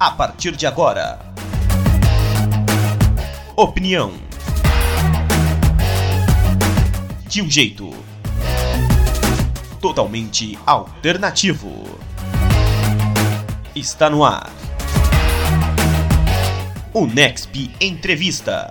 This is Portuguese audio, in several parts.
A partir de agora. Opinião. De um jeito totalmente alternativo. Está no ar. O Nexp Entrevista.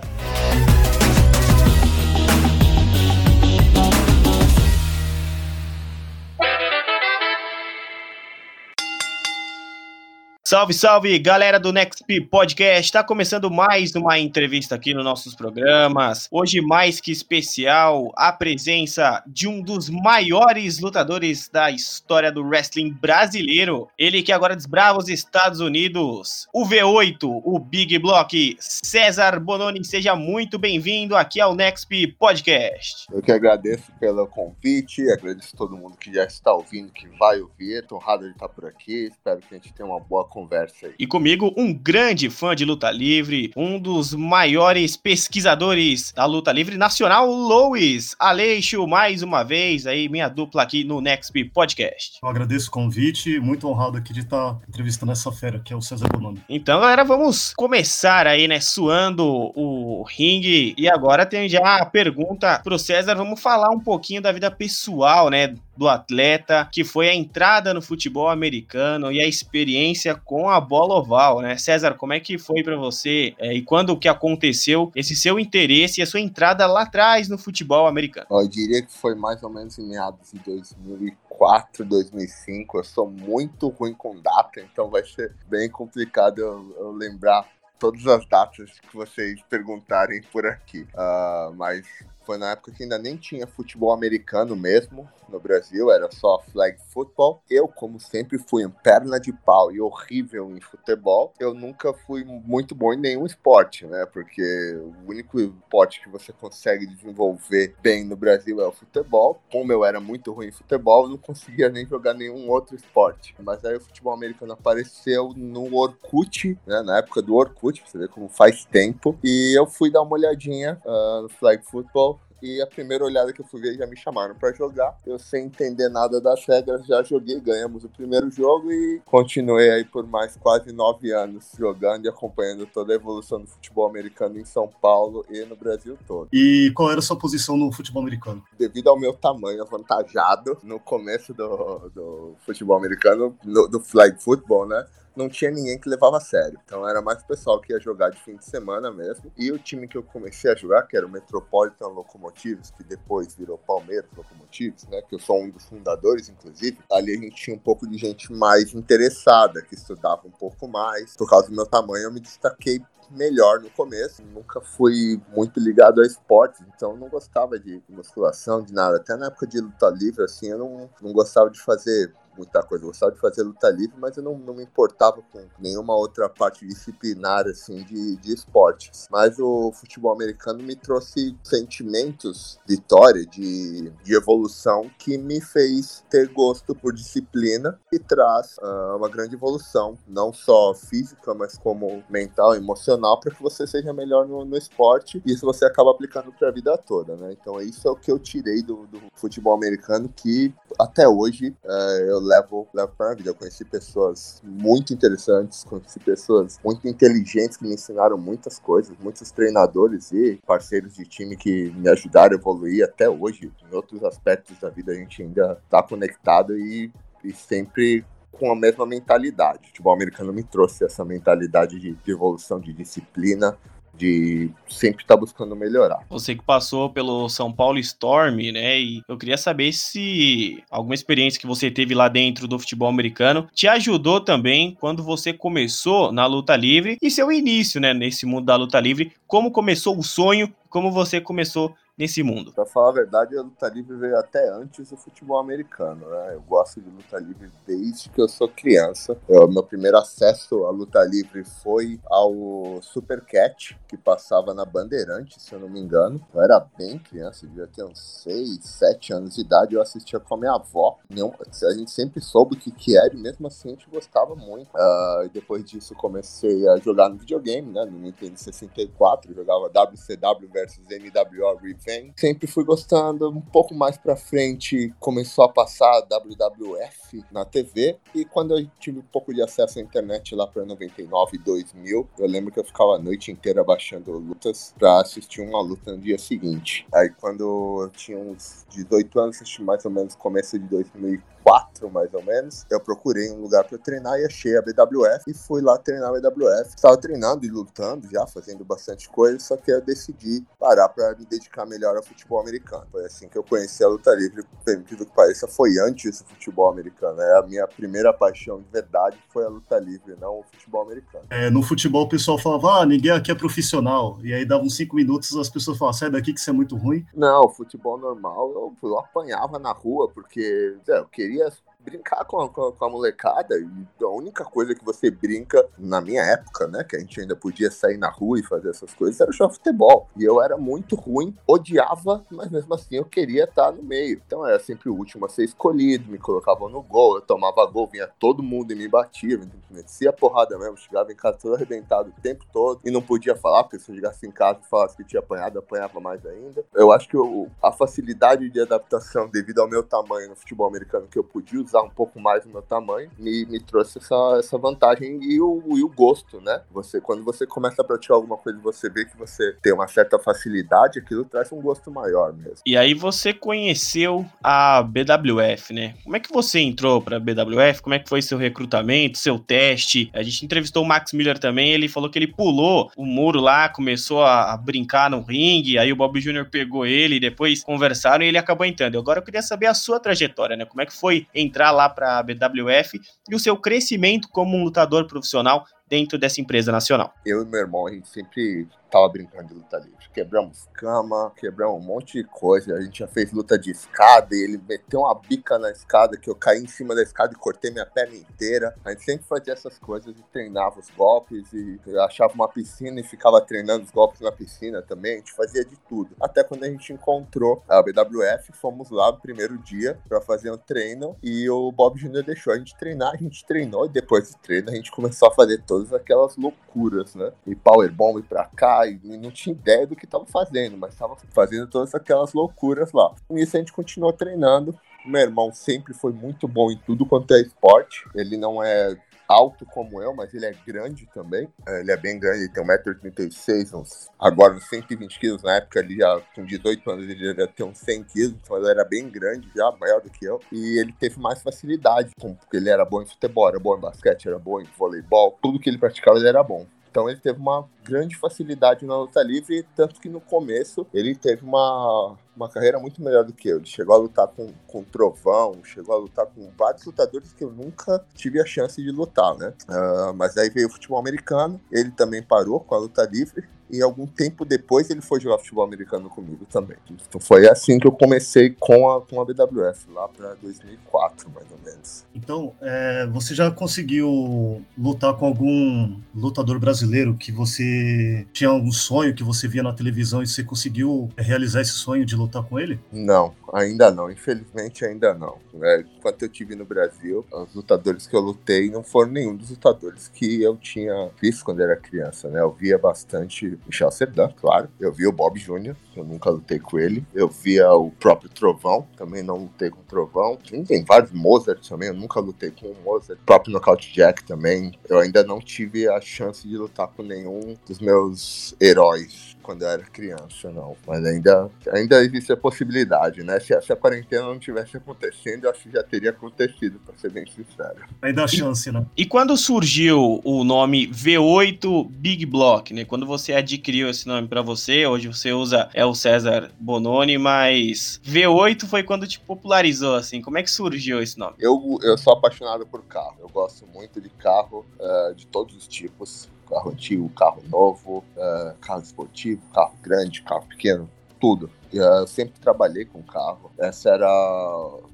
Salve, salve, galera do Next Podcast. Está começando mais uma entrevista aqui nos nossos programas. Hoje, mais que especial, a presença de um dos maiores lutadores da história do wrestling brasileiro. Ele que agora desbrava os Estados Unidos. O V8, o Big Block, César Bononi. Seja muito bem-vindo aqui ao Next Podcast. Eu que agradeço pelo convite, agradeço todo mundo que já está ouvindo, que vai ouvir. Tô honrado de estar por aqui. Espero que a gente tenha uma boa conversa conversa aí. E comigo, um grande fã de luta livre, um dos maiores pesquisadores da luta livre nacional, Louis Aleixo, mais uma vez aí, minha dupla aqui no Next Podcast. Eu agradeço o convite, muito honrado aqui de estar entrevistando essa fera, que é o César Bononi. Então, galera, vamos começar aí, né, suando o ringue. E agora tem já a pergunta pro César, vamos falar um pouquinho da vida pessoal, né, do atleta, que foi a entrada no futebol americano e a experiência com a bola oval, né? César, como é que foi para você é, e quando que aconteceu esse seu interesse e a sua entrada lá atrás no futebol americano? Eu diria que foi mais ou menos em meados de 2004, 2005. Eu sou muito ruim com data, então vai ser bem complicado eu, eu lembrar todas as datas que vocês perguntarem por aqui. Uh, mas foi na época que ainda nem tinha futebol americano mesmo no Brasil, era só flag football. Eu, como sempre, fui um perna de pau e horrível em futebol. Eu nunca fui muito bom em nenhum esporte, né? Porque o único esporte que você consegue desenvolver bem no Brasil é o futebol. Como eu era muito ruim em futebol, eu não conseguia nem jogar nenhum outro esporte. Mas aí o futebol americano apareceu no Orkut, né? Na época do Orkut, pra você ver como faz tempo. E eu fui dar uma olhadinha uh, no flag football e a primeira olhada que eu fui ver já me chamaram para jogar. Eu sem entender nada das regras já joguei, ganhamos o primeiro jogo e continuei aí por mais quase nove anos jogando e acompanhando toda a evolução do futebol americano em São Paulo e no Brasil todo. E qual era a sua posição no futebol americano? Devido ao meu tamanho avantajado no começo do, do futebol americano, no, do flag football, né? Não tinha ninguém que levava a sério. Então era mais o pessoal que ia jogar de fim de semana mesmo. E o time que eu comecei a jogar, que era o Metropolitan Locomotives, que depois virou Palmeiras Locomotives, né? Que eu sou um dos fundadores, inclusive. Ali a gente tinha um pouco de gente mais interessada, que estudava um pouco mais. Por causa do meu tamanho, eu me destaquei melhor no começo. Nunca fui muito ligado a esportes, então não gostava de musculação, de nada. Até na época de luta livre, assim, eu não, não gostava de fazer muita coisa. Eu gostava de fazer luta livre, mas eu não, não me importava com nenhuma outra parte disciplinar, assim, de, de esportes. Mas o futebol americano me trouxe sentimentos, vitória, de, de evolução, que me fez ter gosto por disciplina e traz uh, uma grande evolução, não só física, mas como mental, emocional, para que você seja melhor no, no esporte. E isso você acaba aplicando para a vida toda, né? Então, isso é o que eu tirei do, do futebol americano, que até hoje uh, eu levo, levo para a vida. Eu conheci pessoas muito interessantes, conheci pessoas muito inteligentes que me ensinaram muitas coisas, muitos treinadores e parceiros de time que me ajudaram a evoluir até hoje. Em outros aspectos da vida a gente ainda está conectado e, e sempre com a mesma mentalidade. O futebol americano me trouxe essa mentalidade de, de evolução, de disciplina, de sempre estar tá buscando melhorar. Você que passou pelo São Paulo Storm, né? E eu queria saber se alguma experiência que você teve lá dentro do futebol americano te ajudou também quando você começou na luta livre e seu início, né, nesse mundo da luta livre, como começou o sonho, como você começou nesse mundo? Pra falar a verdade, a luta livre veio até antes do futebol americano, né? Eu gosto de luta livre desde que eu sou criança. Eu, meu primeiro acesso à luta livre foi ao Super Cat, que passava na Bandeirante, se eu não me engano. Eu era bem criança, devia ter uns 6, 7 anos de idade. Eu assistia com a minha avó. A gente sempre soube o que, que era e mesmo assim a gente gostava muito. Uh, depois disso comecei a jogar no videogame, né? No Nintendo 64, jogava WCW versus MWO vem. Sempre fui gostando. Um pouco mais pra frente começou a passar WWF na TV. E quando eu tive um pouco de acesso à internet lá pra 99, 2000, eu lembro que eu ficava a noite inteira baixando lutas pra assistir uma luta no dia seguinte. Aí quando eu tinha uns 18 anos, assisti mais ou menos começo de 2004, mais ou menos, eu procurei um lugar para treinar e achei a BWF e fui lá treinar a BWF. Estava treinando e lutando já, fazendo bastante coisa, só que eu decidi parar para me dedicar melhor ao futebol americano. Foi assim que eu conheci a luta livre, permitido que pareça, foi antes do futebol americano. É a minha primeira paixão de verdade foi a luta livre, não o futebol americano. É, no futebol o pessoal falava, ah, ninguém aqui é profissional. E aí davam cinco minutos as pessoas falavam, sai daqui que isso é muito ruim. Não, futebol normal eu, eu apanhava na rua porque é, eu queria brincar com a, com a, molecada. E a única coisa que você brinca, na minha época, né, que a gente ainda podia sair na rua e fazer essas coisas, era jogar futebol. E eu era muito ruim, odiava, mas mesmo assim eu queria estar no meio. Então era sempre o último a ser escolhido, me colocavam no gol, eu tomava gol, vinha todo mundo e me batia, me metia porrada mesmo, chegava em casa todo arrebentado o tempo todo e não podia falar, porque se eu chegasse em casa e falasse que tinha apanhado, apanhava mais ainda. Eu acho que eu, a facilidade de adaptação devido ao meu tamanho no futebol americano que eu podia usar um pouco mais o meu tamanho, me, me trouxe essa, essa vantagem e o, e o gosto, né? Você, quando você começa a praticar alguma coisa e você vê que você tem uma certa facilidade, aquilo traz um gosto maior mesmo. E aí você conheceu a BWF, né? Como é que você entrou pra BWF? Como é que foi seu recrutamento, seu teste? A gente entrevistou o Max Miller também, ele falou que ele pulou o muro lá, começou a, a brincar no ringue, aí o Bob Jr. pegou ele, depois conversaram e ele acabou entrando. Agora eu queria saber a sua trajetória, né? Como é que foi entrar entrar lá para a BWF e o seu crescimento como um lutador profissional dentro dessa empresa nacional. Eu e meu irmão, a gente sempre tava brincando de luta livre. Quebramos cama, quebramos um monte de coisa. A gente já fez luta de escada e ele meteu uma bica na escada que eu caí em cima da escada e cortei minha perna inteira. A gente sempre fazia essas coisas e treinava os golpes e achava uma piscina e ficava treinando os golpes na piscina também. A gente fazia de tudo. Até quando a gente encontrou a BWF, fomos lá no primeiro dia para fazer um treino e o Bob Jr. deixou a gente treinar. A gente treinou e depois do treino a gente começou a fazer todas aquelas loucuras, né? E powerbomb pra cá e não tinha ideia do que estava fazendo, mas estava fazendo todas aquelas loucuras lá. Com isso a gente continuou treinando. Meu irmão sempre foi muito bom em tudo quanto é esporte. Ele não é alto como eu, mas ele é grande também. É, ele é bem grande, ele tem 1,86m, uns, agora uns 120 quilos. Na época, ele já com 18 anos, ele já ter uns 100 quilos, então ele era bem grande já, maior do que eu. E ele teve mais facilidade, porque ele era bom em futebol, era bom em basquete, era bom em voleibol, tudo que ele praticava ele era bom. Então ele teve uma grande facilidade na luta livre, tanto que no começo ele teve uma, uma carreira muito melhor do que eu. Ele chegou a lutar com, com Trovão, chegou a lutar com vários lutadores que eu nunca tive a chance de lutar, né? Uh, mas aí veio o futebol americano, ele também parou com a luta livre e algum tempo depois ele foi jogar futebol americano comigo também. Então foi assim que eu comecei com a, com a BWF, lá para 2004, mais ou menos. Então, é, você já conseguiu lutar com algum lutador brasileiro que você tinha algum sonho que você via na televisão e você conseguiu realizar esse sonho de lutar com ele? Não, ainda não. Infelizmente, ainda não. É, enquanto eu tive no Brasil, os lutadores que eu lutei não foram nenhum dos lutadores que eu tinha visto quando era criança, né? Eu via bastante Michel Serdan, claro. Eu vi o Bob Jr., eu nunca lutei com ele. Eu via o próprio Trovão, também não lutei com o Trovão. Tem vários Mozart também, eu nunca lutei com o Mozart. O próprio Knockout Jack também. Eu ainda não tive a chance de lutar com nenhum dos meus heróis quando eu era criança, não. Mas ainda, ainda existe a possibilidade, né? Se, se a quarentena não tivesse acontecendo, eu acho que já teria acontecido, pra ser bem sincero. Ainda há chance, né? E quando surgiu o nome V8 Big Block, né? Quando você adquiriu esse nome para você, hoje você usa é o César Bononi, mas V8 foi quando te popularizou, assim. Como é que surgiu esse nome? Eu, eu sou apaixonado por carro. Eu gosto muito de carro uh, de todos os tipos carro antigo, carro novo, uh, carro esportivo, carro grande, carro pequeno, tudo. Eu sempre trabalhei com carro. Essa era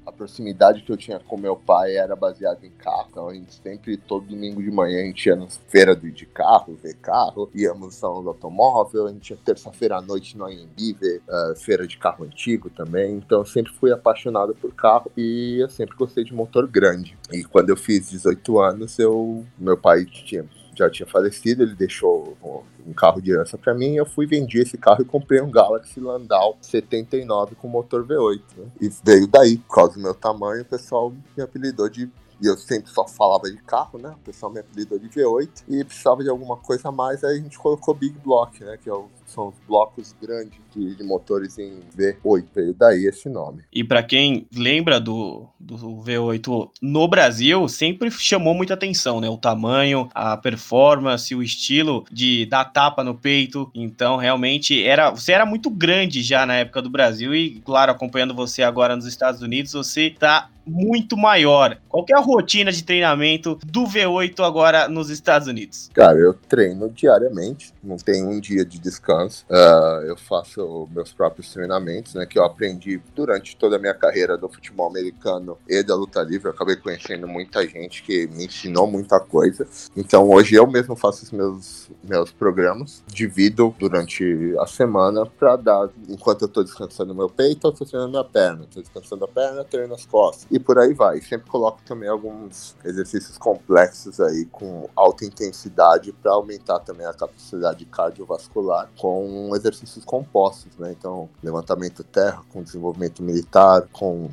a proximidade que eu tinha com meu pai, era baseada em carro. Então a gente sempre, todo domingo de manhã, a gente ia na feira de carro, ver carro, íamos salão do automóvel, a gente ia terça-feira à noite no AMB ver uh, feira de carro antigo também. Então eu sempre fui apaixonado por carro e eu sempre gostei de motor grande. E quando eu fiz 18 anos, eu meu pai tinha já tinha falecido, ele deixou um carro de herança para mim, eu fui vendi esse carro e comprei um Galaxy Landau 79 com motor V8. Né? E veio daí, por causa do meu tamanho, o pessoal me apelidou de e eu sempre só falava de carro, né? O pessoal me apelidou de V8 e precisava de alguma coisa a mais, aí a gente colocou Big Block, né? Que é o, são os blocos grandes de, de, motores em V8, veio daí esse nome. E para quem lembra do, do V8 no Brasil, sempre chamou muita atenção, né? O tamanho, a performance, o estilo de dar tapa no peito. Então, realmente, era você era muito grande já na época do Brasil e, claro, acompanhando você agora nos Estados Unidos, você tá muito maior. Qual é a rotina de treinamento do V8 agora nos Estados Unidos? Cara, eu treino diariamente, não tenho um dia de descanso. Uh, eu faço meus próprios treinamentos, né, que eu aprendi durante toda a minha carreira do futebol americano e da luta livre. Eu acabei conhecendo muita gente que me ensinou muita coisa. Então hoje eu mesmo faço os meus, meus programas, divido durante a semana para dar, enquanto eu estou descansando meu peito, eu estou treinando minha perna, estou descansando a perna, treino as costas. E por aí vai. Sempre coloco também alguns exercícios complexos aí com alta intensidade para aumentar também a capacidade cardiovascular com exercícios compostos, né? Então, levantamento terra com desenvolvimento militar, com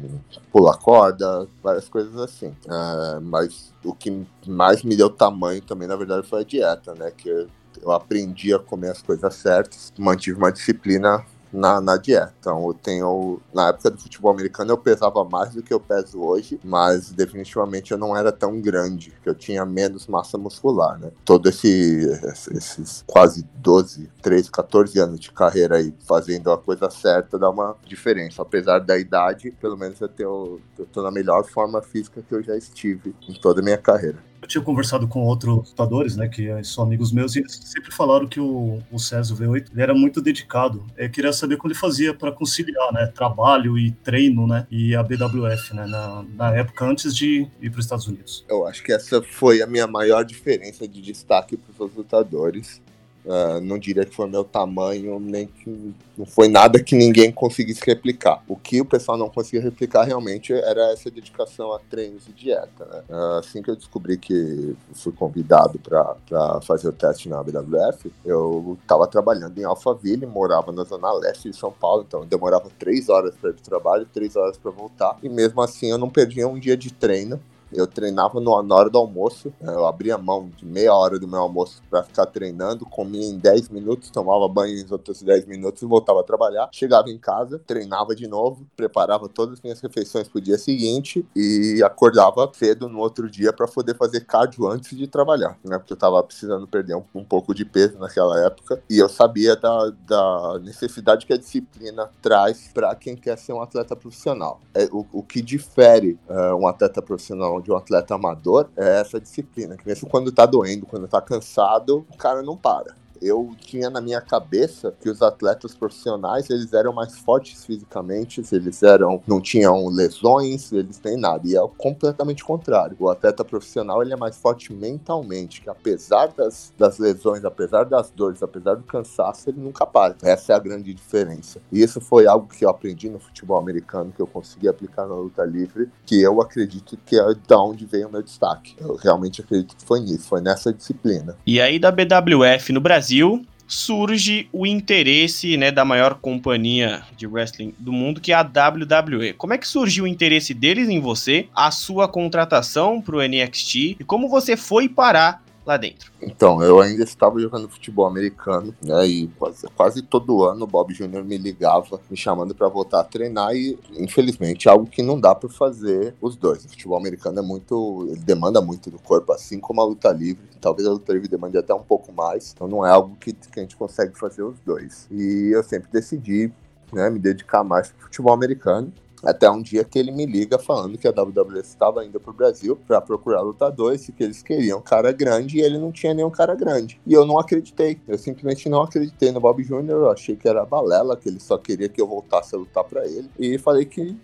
pular corda, várias coisas assim. Uh, mas o que mais me deu tamanho também, na verdade, foi a dieta, né? Que eu aprendi a comer as coisas certas, mantive uma disciplina na, na dieta. Então eu tenho. Na época do futebol americano eu pesava mais do que eu peso hoje, mas definitivamente eu não era tão grande, que eu tinha menos massa muscular, né? Todo esse esses quase 12, 13, 14 anos de carreira aí fazendo a coisa certa dá uma diferença. Apesar da idade, pelo menos eu, tenho, eu tô na melhor forma física que eu já estive em toda a minha carreira. Eu tinha conversado com outros lutadores, né, que são amigos meus, e eles sempre falaram que o, o César V8 ele era muito dedicado. Eu queria saber como ele fazia para conciliar, né, trabalho e treino, né, e a BWF, né, na, na época antes de ir para os Estados Unidos. Eu acho que essa foi a minha maior diferença de destaque para os lutadores. Uh, não diria que foi meu tamanho, nem que não foi nada que ninguém conseguisse replicar. O que o pessoal não conseguia replicar realmente era essa dedicação a treinos e dieta. Né? Uh, assim que eu descobri que fui convidado para fazer o teste na WWF, eu estava trabalhando em Alphaville, morava na zona leste de São Paulo, então demorava três horas para ir para o trabalho, três horas para voltar, e mesmo assim eu não perdia um dia de treino eu treinava no, na hora do almoço, eu abria mão de meia hora do meu almoço para ficar treinando, comia em 10 minutos, tomava banho em outros 10 minutos e voltava a trabalhar. Chegava em casa, treinava de novo, preparava todas as minhas refeições pro dia seguinte e acordava cedo no outro dia para poder fazer cardio antes de trabalhar, né? Porque eu tava precisando perder um, um pouco de peso naquela época e eu sabia da, da necessidade que a disciplina traz para quem quer ser um atleta profissional. É, o, o que difere é, um atleta profissional de um atleta amador é essa disciplina. Que mesmo quando tá doendo, quando tá cansado, o cara não para eu tinha na minha cabeça que os atletas profissionais eles eram mais fortes fisicamente, eles eram não tinham lesões, eles têm nada. E é completamente contrário. O atleta profissional ele é mais forte mentalmente, que apesar das, das lesões, apesar das dores, apesar do cansaço, ele nunca para. Essa é a grande diferença. E isso foi algo que eu aprendi no futebol americano, que eu consegui aplicar na luta livre, que eu acredito que é da onde veio o meu destaque. Eu realmente acredito que foi nisso, foi nessa disciplina. E aí da BWF no Brasil Brasil surge o interesse né, da maior companhia de wrestling do mundo, que é a WWE. Como é que surgiu o interesse deles em você, a sua contratação para o NXT e como você foi parar lá dentro? Então, eu ainda estava jogando futebol americano, né? E quase, quase todo ano o Bob Jr. me ligava, me chamando para voltar a treinar e, infelizmente, é algo que não dá para fazer os dois. O futebol americano é muito, ele demanda muito do corpo, assim como a luta livre. Talvez a luta livre demande até um pouco mais. Então, não é algo que, que a gente consegue fazer os dois. E eu sempre decidi né, me dedicar mais pro futebol americano. Até um dia que ele me liga falando que a WWE estava indo pro Brasil para procurar lutadores e que eles queriam um cara grande e ele não tinha nenhum cara grande. E eu não acreditei. Eu simplesmente não acreditei no Bob Jr. Eu achei que era balela, que ele só queria que eu voltasse a lutar para ele. E falei que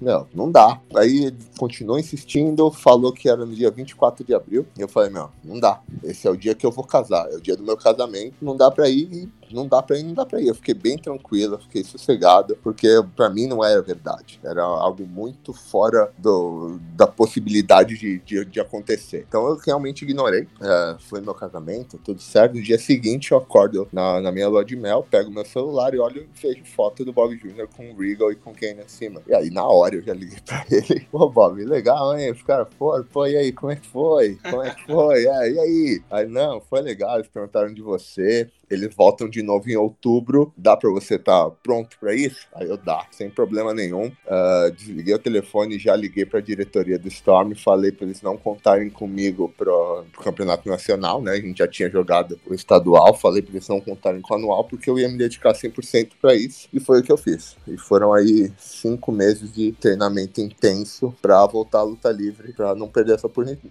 não, não dá. Aí ele continuou insistindo, falou que era no dia 24 de abril. E eu falei, meu, não dá. Esse é o dia que eu vou casar, é o dia do meu casamento, não dá pra ir. E não dá pra ir, não dá pra ir. Eu fiquei bem tranquilo, fiquei sossegado, porque pra mim não era verdade. Era algo muito fora do, da possibilidade de, de, de acontecer. Então eu realmente ignorei. É, foi meu casamento, tudo certo. No dia seguinte eu acordo na, na minha lua de mel, pego meu celular e olho e vejo foto do Bob Jr. com o Regal e com Kane acima. E aí na hora eu já liguei pra ele. Pô, Bob, legal, hein? Os caras foram, pô, e aí, como é que foi? Como é que foi? É, e aí? Aí, não, foi legal, eles perguntaram de você. Eles voltam de novo em outubro. Dá para você estar tá pronto para isso? Aí eu dá, sem problema nenhum. Uh, desliguei o telefone, já liguei para a diretoria do Storm, falei para eles não contarem comigo pro, campeonato nacional, né? A gente já tinha jogado o estadual, falei para eles não contarem com o anual porque eu ia me dedicar 100% para isso e foi o que eu fiz. E foram aí cinco meses de treinamento intenso para voltar à luta livre, para não perder essa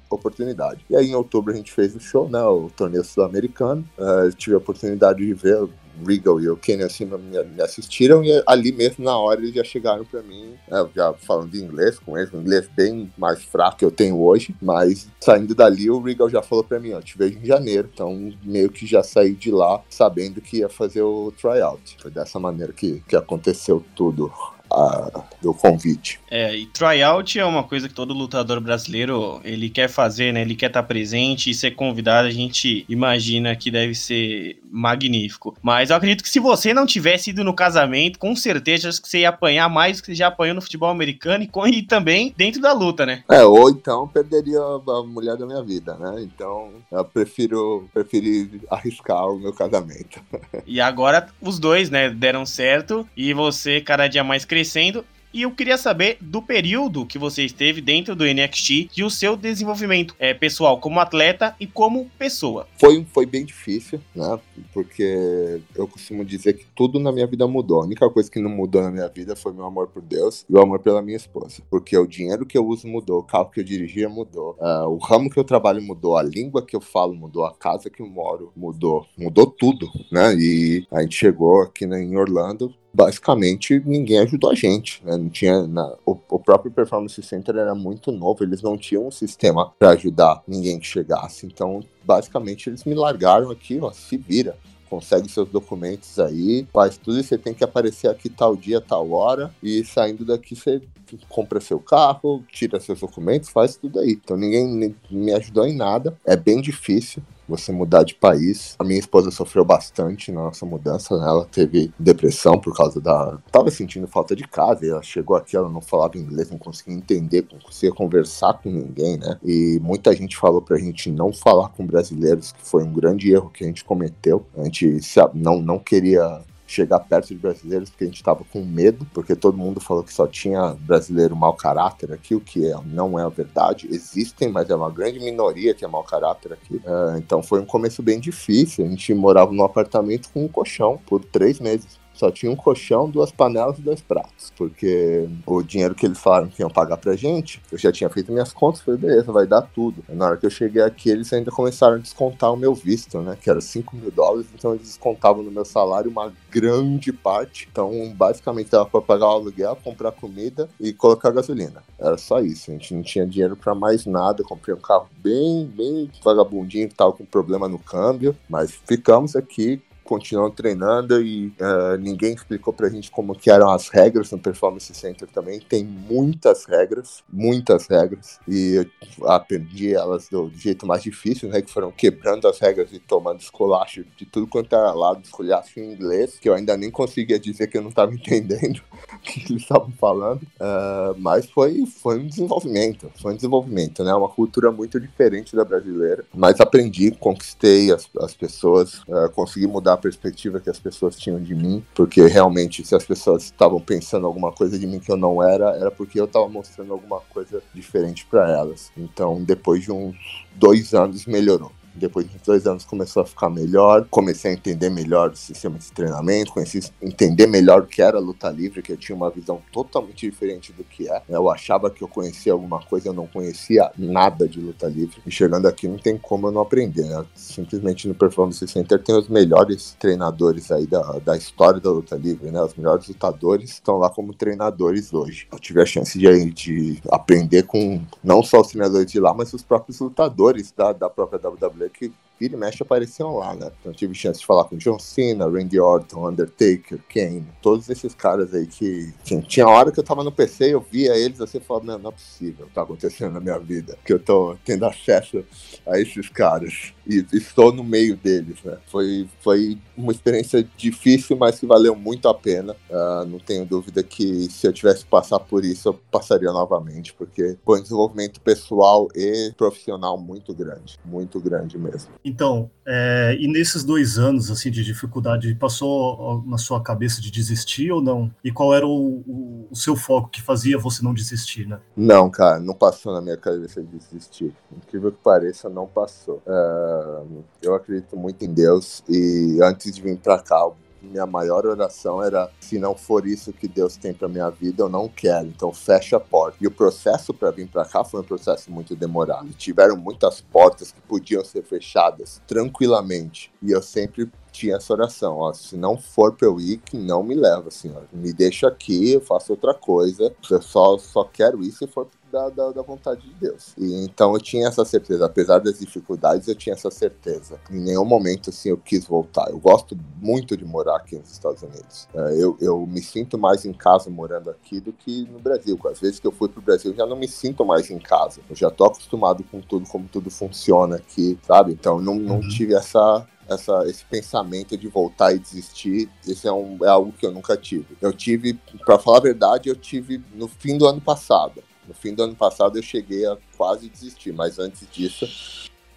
oportunidade. E aí em outubro a gente fez o show, né? O torneio sul-americano. Uh, tive a oportunidade oportunidade de ver Regal e o Kenny acima me, me, assistiram e ali mesmo na hora eles já chegaram para mim, né, já falando de inglês com eles, um inglês bem mais fraco que eu tenho hoje, mas saindo dali o Regal já falou para mim, ó, te vejo em janeiro, então meio que já saí de lá sabendo que ia fazer o tryout. Foi dessa maneira que, que aconteceu tudo a, do convite. É, e tryout é uma coisa que todo lutador brasileiro ele quer fazer, né? Ele quer estar presente e ser convidado, a gente imagina que deve ser magnífico. Mas eu acredito que se você não tivesse ido no casamento, com certeza acho que você ia apanhar mais do que você já apanhou no futebol americano e, e também dentro da luta, né? É, ou então perderia a mulher da minha vida, né? Então eu prefiro, preferi arriscar o meu casamento. E agora os dois, né, deram certo e você cada dia mais cresceu crescendo e eu queria saber do período que você esteve dentro do NXT e o seu desenvolvimento é, pessoal como atleta e como pessoa. Foi, foi bem difícil, né? Porque eu costumo dizer que tudo na minha vida mudou. A única coisa que não mudou na minha vida foi meu amor por Deus e o amor pela minha esposa. Porque o dinheiro que eu uso mudou, o carro que eu dirigia mudou, uh, o ramo que eu trabalho mudou, a língua que eu falo mudou, a casa que eu moro mudou. Mudou tudo, né? E a gente chegou aqui né, em Orlando basicamente ninguém ajudou a gente. Né? Não tinha na, o, o, próprio Performance Center era muito novo, eles não tinham um sistema para ajudar ninguém que chegasse. Então, basicamente, eles me largaram aqui, ó, se vira. Consegue seus documentos aí, faz tudo e você tem que aparecer aqui tal dia, tal hora, e saindo daqui você compra seu carro, tira seus documentos, faz tudo aí. Então ninguém me ajudou em nada. É bem difícil você mudar de país. A minha esposa sofreu bastante na nossa mudança, né? ela teve depressão por causa da. Tava sentindo falta de casa, ela chegou aqui, ela não falava inglês, não conseguia entender, não conseguia conversar com ninguém, né? E muita gente falou pra gente não falar com brasileiros, que foi um grande erro que a gente cometeu. A gente não, não queria chegar perto de brasileiros porque a gente estava com medo, porque todo mundo falou que só tinha brasileiro mau caráter aqui, o que é, não é a verdade. Existem, mas é uma grande minoria que é mau caráter aqui. Uh, então foi um começo bem difícil. A gente morava num apartamento com um colchão por três meses só tinha um colchão, duas panelas e dois pratos. Porque o dinheiro que eles falaram que iam pagar pra gente, eu já tinha feito minhas contas, falei, beleza, vai dar tudo. Na hora que eu cheguei aqui, eles ainda começaram a descontar o meu visto, né? Que era 5 mil dólares, então eles descontavam no meu salário uma grande parte. Então, basicamente, dava pra pagar o aluguel, comprar comida e colocar gasolina. Era só isso. A gente não tinha dinheiro para mais nada. Comprei um carro bem, bem vagabundinho, que tava com problema no câmbio. Mas ficamos aqui continuam treinando e uh, ninguém explicou pra gente como que eram as regras no Performance Center também. Tem muitas regras, muitas regras, e eu aprendi elas do, jeito mais difícil, né, que foram quebrando as regras e tomando esculacho de tudo quanto era lado, esculacho em inglês, que eu ainda nem conseguia dizer que eu não estava entendendo o que eles estavam falando, uh, mas foi, foi um desenvolvimento, foi um desenvolvimento, né, uma cultura muito diferente da brasileira, mas aprendi, conquistei as, as pessoas, uh, consegui mudar perspectiva que as pessoas tinham de mim, porque realmente se as pessoas estavam pensando alguma coisa de mim que eu não era, era porque eu estava mostrando alguma coisa diferente para elas. Então, depois de uns dois anos, melhorou. Depois de dois anos começou a ficar melhor, comecei a entender melhor o sistema de treinamento, comecei a entender melhor o que era luta livre, que eu tinha uma visão totalmente diferente do que é. Eu achava que eu conhecia alguma coisa, eu não conhecia nada de luta livre. E chegando aqui não tem como eu não aprender, né? Simplesmente no Performance Center tem os melhores treinadores aí da, da história da luta livre, né? Os melhores lutadores estão lá como treinadores hoje. Eu tive a chance de, de aprender com não só os treinadores de lá, mas os próprios lutadores da, da própria WWE que vira e mexe apareciam lá, né? Então tive chance de falar com John Cena, Randy Orton, Undertaker, Kane, todos esses caras aí que. Tinha, tinha hora que eu tava no PC, eu via eles assim e falava, não, não é possível tá acontecendo na minha vida. Que eu tô tendo acesso a esses caras. E estou no meio deles, né? Foi, foi uma experiência difícil, mas que valeu muito a pena. Uh, não tenho dúvida que se eu tivesse que passar por isso, eu passaria novamente, porque foi um desenvolvimento pessoal e profissional muito grande. Muito grande mesmo. Então, é, e nesses dois anos assim de dificuldade, passou na sua cabeça de desistir ou não? E qual era o, o, o seu foco que fazia você não desistir, né? Não, cara, não passou na minha cabeça de desistir. Incrível que pareça, não passou. Uh, eu acredito muito em Deus e antes de vir para cá, minha maior oração era: se não for isso que Deus tem para minha vida, eu não quero. Então fecha a porta. E o processo para vir para cá foi um processo muito demorado. Tiveram muitas portas que podiam ser fechadas tranquilamente. E eu sempre tinha essa oração, ó, se não for para eu ir, que não me leva, senhor. Me deixa aqui, eu faço outra coisa. Eu só, só quero ir se for da, da, da, vontade de Deus. E então eu tinha essa certeza, apesar das dificuldades, eu tinha essa certeza. Em nenhum momento assim eu quis voltar. Eu gosto muito de morar aqui nos Estados Unidos. É, eu, eu me sinto mais em casa morando aqui do que no Brasil. Às vezes que eu fui pro Brasil, eu já não me sinto mais em casa. Eu já tô acostumado com tudo, como tudo funciona aqui, sabe? Então não, não uhum. tive essa essa, esse pensamento de voltar e desistir, isso é, um, é algo que eu nunca tive. Eu tive, para falar a verdade, eu tive no fim do ano passado. No fim do ano passado eu cheguei a quase desistir, mas antes disso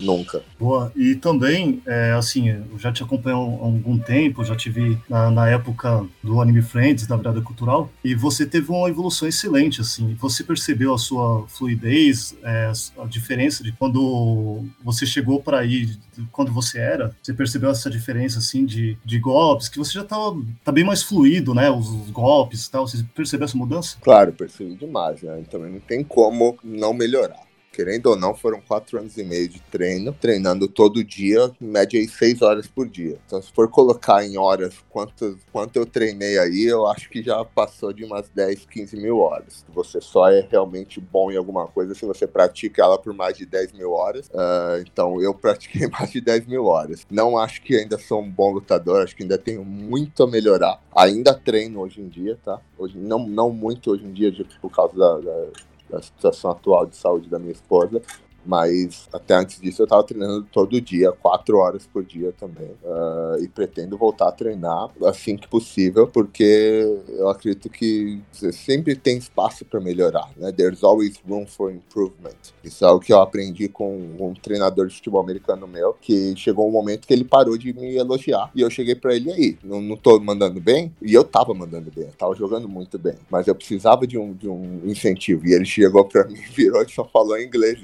Nunca. Boa. E também, é, assim, eu já te acompanho há algum tempo, já te vi na, na, época do Anime Friends, da virada cultural, e você teve uma evolução excelente, assim. Você percebeu a sua fluidez, é, a diferença de quando você chegou para aí, quando você era? Você percebeu essa diferença, assim, de, de golpes, que você já tá, tá bem mais fluido, né? Os, os golpes e tal. Você percebeu essa mudança? Claro, percebi demais, né? Também não tem como não melhorar querendo ou não, foram quatro anos e meio de treino, treinando todo dia, em média aí seis horas por dia. Então, se for colocar em horas quanto, quanto eu treinei aí, eu acho que já passou de umas 10, 15 mil horas. Você só é realmente bom em alguma coisa se você pratica ela por mais de 10 mil horas. Uh, então, eu pratiquei mais de 10 mil horas. Não acho que ainda sou um bom lutador, acho que ainda tenho muito a melhorar. Ainda treino hoje em dia, tá? Hoje, não, não muito hoje em dia, por causa da, da da situação atual de saúde da minha esposa, mas até antes disso eu estava treinando todo dia, quatro horas por dia também. Uh, e pretendo voltar a treinar assim que possível, porque eu acredito que sempre tem espaço para melhorar, né? There's always room for improvement. Isso é o que eu aprendi com um treinador de futebol americano meu, que chegou um momento que ele parou de me elogiar. E eu cheguei para ele aí, não, não tô mandando bem? E eu tava mandando bem, eu tava jogando muito bem. Mas eu precisava de um, de um incentivo. E ele chegou para mim, virou e só falou em inglês.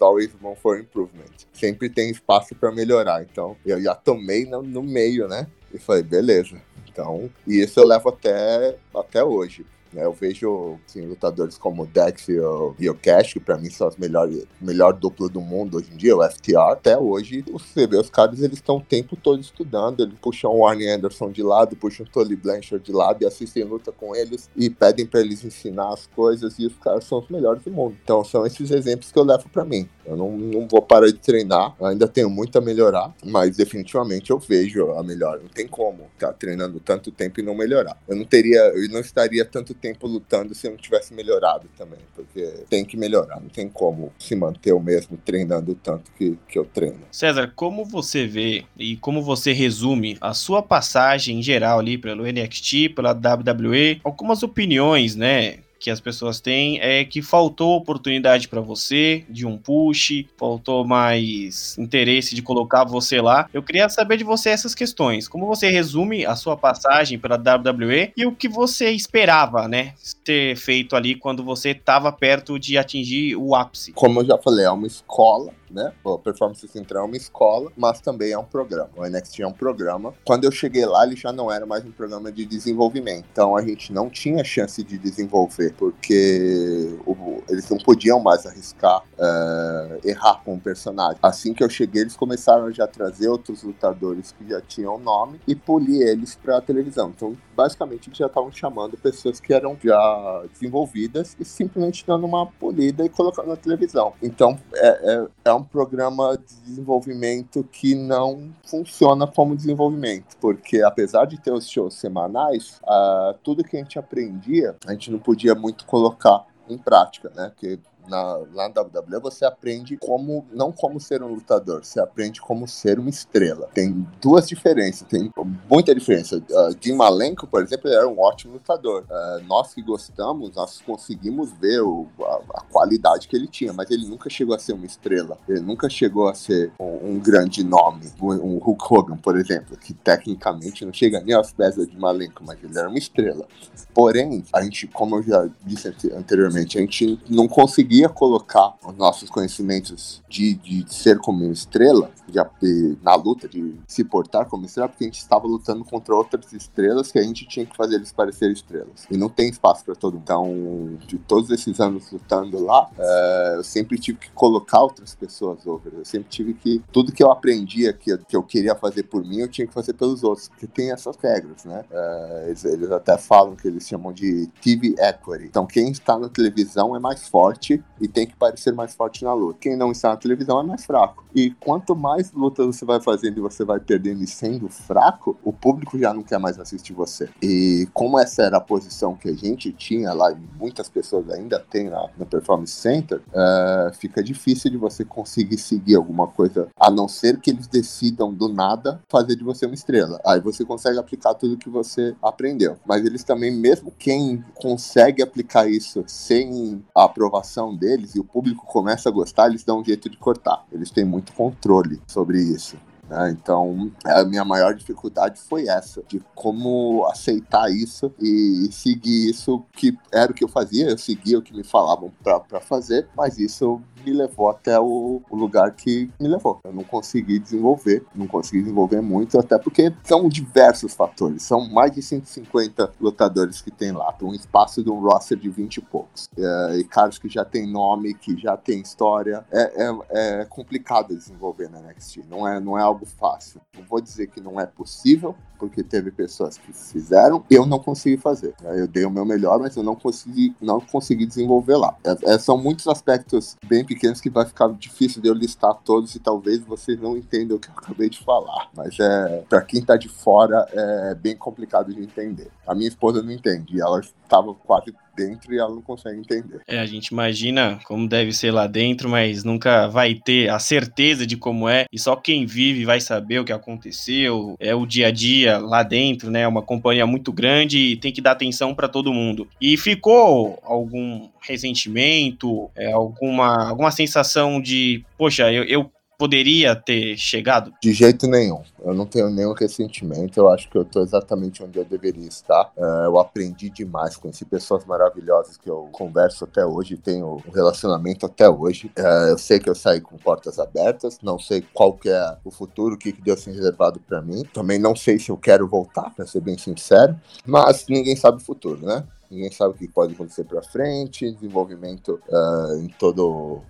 Always room for improvement. Sempre tem espaço para melhorar. Então, eu já tomei no, no meio, né? E falei, beleza. Então, e isso eu levo até, até hoje. Né? Eu vejo assim, lutadores como o Dex e o, e o Cash, que pra mim são as melhores melhor dupla do mundo hoje em dia, o FTR. Até hoje, você vê, os caras eles estão o tempo todo estudando. Eles puxam o Arnie Anderson de lado, puxam o Tully Blanchard de lado e assistem luta com eles e pedem para eles ensinar as coisas. E os caras são os melhores do mundo. Então, são esses exemplos que eu levo para mim. Eu não, não vou parar de treinar, ainda tenho muito a melhorar, mas definitivamente eu vejo a melhora. Não tem como estar treinando tanto tempo e não melhorar. Eu não teria, eu não estaria tanto tempo lutando se não tivesse melhorado também, porque tem que melhorar, não tem como se manter o mesmo treinando tanto que, que eu treino. César, como você vê e como você resume a sua passagem em geral ali pelo NXT, pela WWE, algumas opiniões, né? Que as pessoas têm é que faltou oportunidade para você de um push, faltou mais interesse de colocar você lá. Eu queria saber de você essas questões. Como você resume a sua passagem pela WWE e o que você esperava, né, ter feito ali quando você estava perto de atingir o ápice? Como eu já falei, é uma escola né? O Performance Central é uma escola, mas também é um programa. O NXT é um programa. Quando eu cheguei lá, ele já não era mais um programa de desenvolvimento. Então a gente não tinha chance de desenvolver, porque o, eles não podiam mais arriscar uh, errar com o personagem. Assim que eu cheguei, eles começaram já a trazer outros lutadores que já tinham nome e polir eles para a televisão. Então, basicamente, eles já estavam chamando pessoas que eram já desenvolvidas e simplesmente dando uma polida e colocando na televisão. Então, é, é, é, um programa de desenvolvimento que não funciona como desenvolvimento, porque apesar de ter os shows semanais, uh, tudo que a gente aprendia, a gente não podia muito colocar em prática, né? Porque na, lá na WWE você aprende como, não como ser um lutador, você aprende como ser uma estrela. Tem duas diferenças, tem muita diferença. Uh, Jim Malenko, por exemplo, era um ótimo lutador. Uh, nós que gostamos, nós conseguimos ver o, a, a, qualidade que ele tinha, mas ele nunca chegou a ser uma estrela. Ele nunca chegou a ser um, um grande nome. Um, um, Hulk Hogan, por exemplo, que tecnicamente não chega nem aos pés de Malenko, mas ele era uma estrela. Porém, a gente, como eu já disse anteriormente, a gente não conseguia conseguia colocar os nossos conhecimentos de, de ser como estrela, de, na luta, de se portar como estrela, porque a gente estava lutando contra outras estrelas que a gente tinha que fazer eles parecerem estrelas. E não tem espaço para todo mundo. Então, de todos esses anos lutando lá, é, eu sempre tive que colocar outras pessoas over. Eu sempre tive que. Tudo que eu aprendia que, que eu queria fazer por mim, eu tinha que fazer pelos outros, porque tem essas regras, né? É, eles, eles até falam que eles chamam de TV equity. Então, quem está na televisão é mais forte e tem que parecer mais forte na luta. Quem não está na televisão é mais fraco. E quanto mais lutas você vai fazendo e você vai perdendo e sendo fraco, o público já não quer mais assistir você. E como essa era a posição que a gente tinha lá, e muitas pessoas ainda têm lá no Performance Center, uh, fica difícil de você conseguir seguir alguma coisa, a não ser que eles decidam do nada fazer de você uma estrela. Aí você consegue aplicar tudo que você aprendeu. Mas eles também, mesmo quem consegue aplicar isso sem a aprovação deles e o público começa a gostar, eles dão um jeito de cortar. Eles têm muito controle sobre isso. Né? Então, a minha maior dificuldade foi essa, de como aceitar isso e seguir isso que era o que eu fazia, eu seguia o que me falavam para fazer, mas isso me levou até o, o, lugar que me levou. Eu não consegui desenvolver, não consegui desenvolver muito, até porque são diversos fatores. São mais de 150 lutadores que tem lá, um espaço de um roster de 20 e poucos. É, e caras que já tem nome, que já tem história. É, é, é complicado desenvolver na NXT, não é, não é algo fácil. Não vou dizer que não é possível, porque teve pessoas que fizeram, eu não consegui fazer. Eu dei o meu melhor, mas eu não consegui, não consegui desenvolver lá. É, é, são muitos aspectos bem pequenos que vai ficar difícil de eu listar todos e talvez vocês não entendam o que eu acabei de falar. Mas é para quem tá de fora é bem complicado de entender. A minha esposa não entende, ela estava quase dentro e ela não consegue entender. É, a gente imagina como deve ser lá dentro, mas nunca vai ter a certeza de como é, e só quem vive vai saber o que aconteceu, é o dia a dia lá dentro, né? É uma companhia muito grande e tem que dar atenção para todo mundo. E ficou algum ressentimento, é, alguma, alguma sensação de, poxa, eu, eu poderia ter chegado? De jeito nenhum. Eu não tenho nenhum ressentimento. Eu acho que eu estou exatamente onde eu deveria estar. Uh, eu aprendi demais, conheci pessoas maravilhosas que eu converso até hoje, tenho um relacionamento até hoje. Uh, eu sei que eu saí com portas abertas, não sei qual que é o futuro, o que, que Deus tem reservado para mim. Também não sei se eu quero voltar, para ser bem sincero, mas ninguém sabe o futuro, né? Ninguém sabe o que pode acontecer para frente, desenvolvimento uh, em toda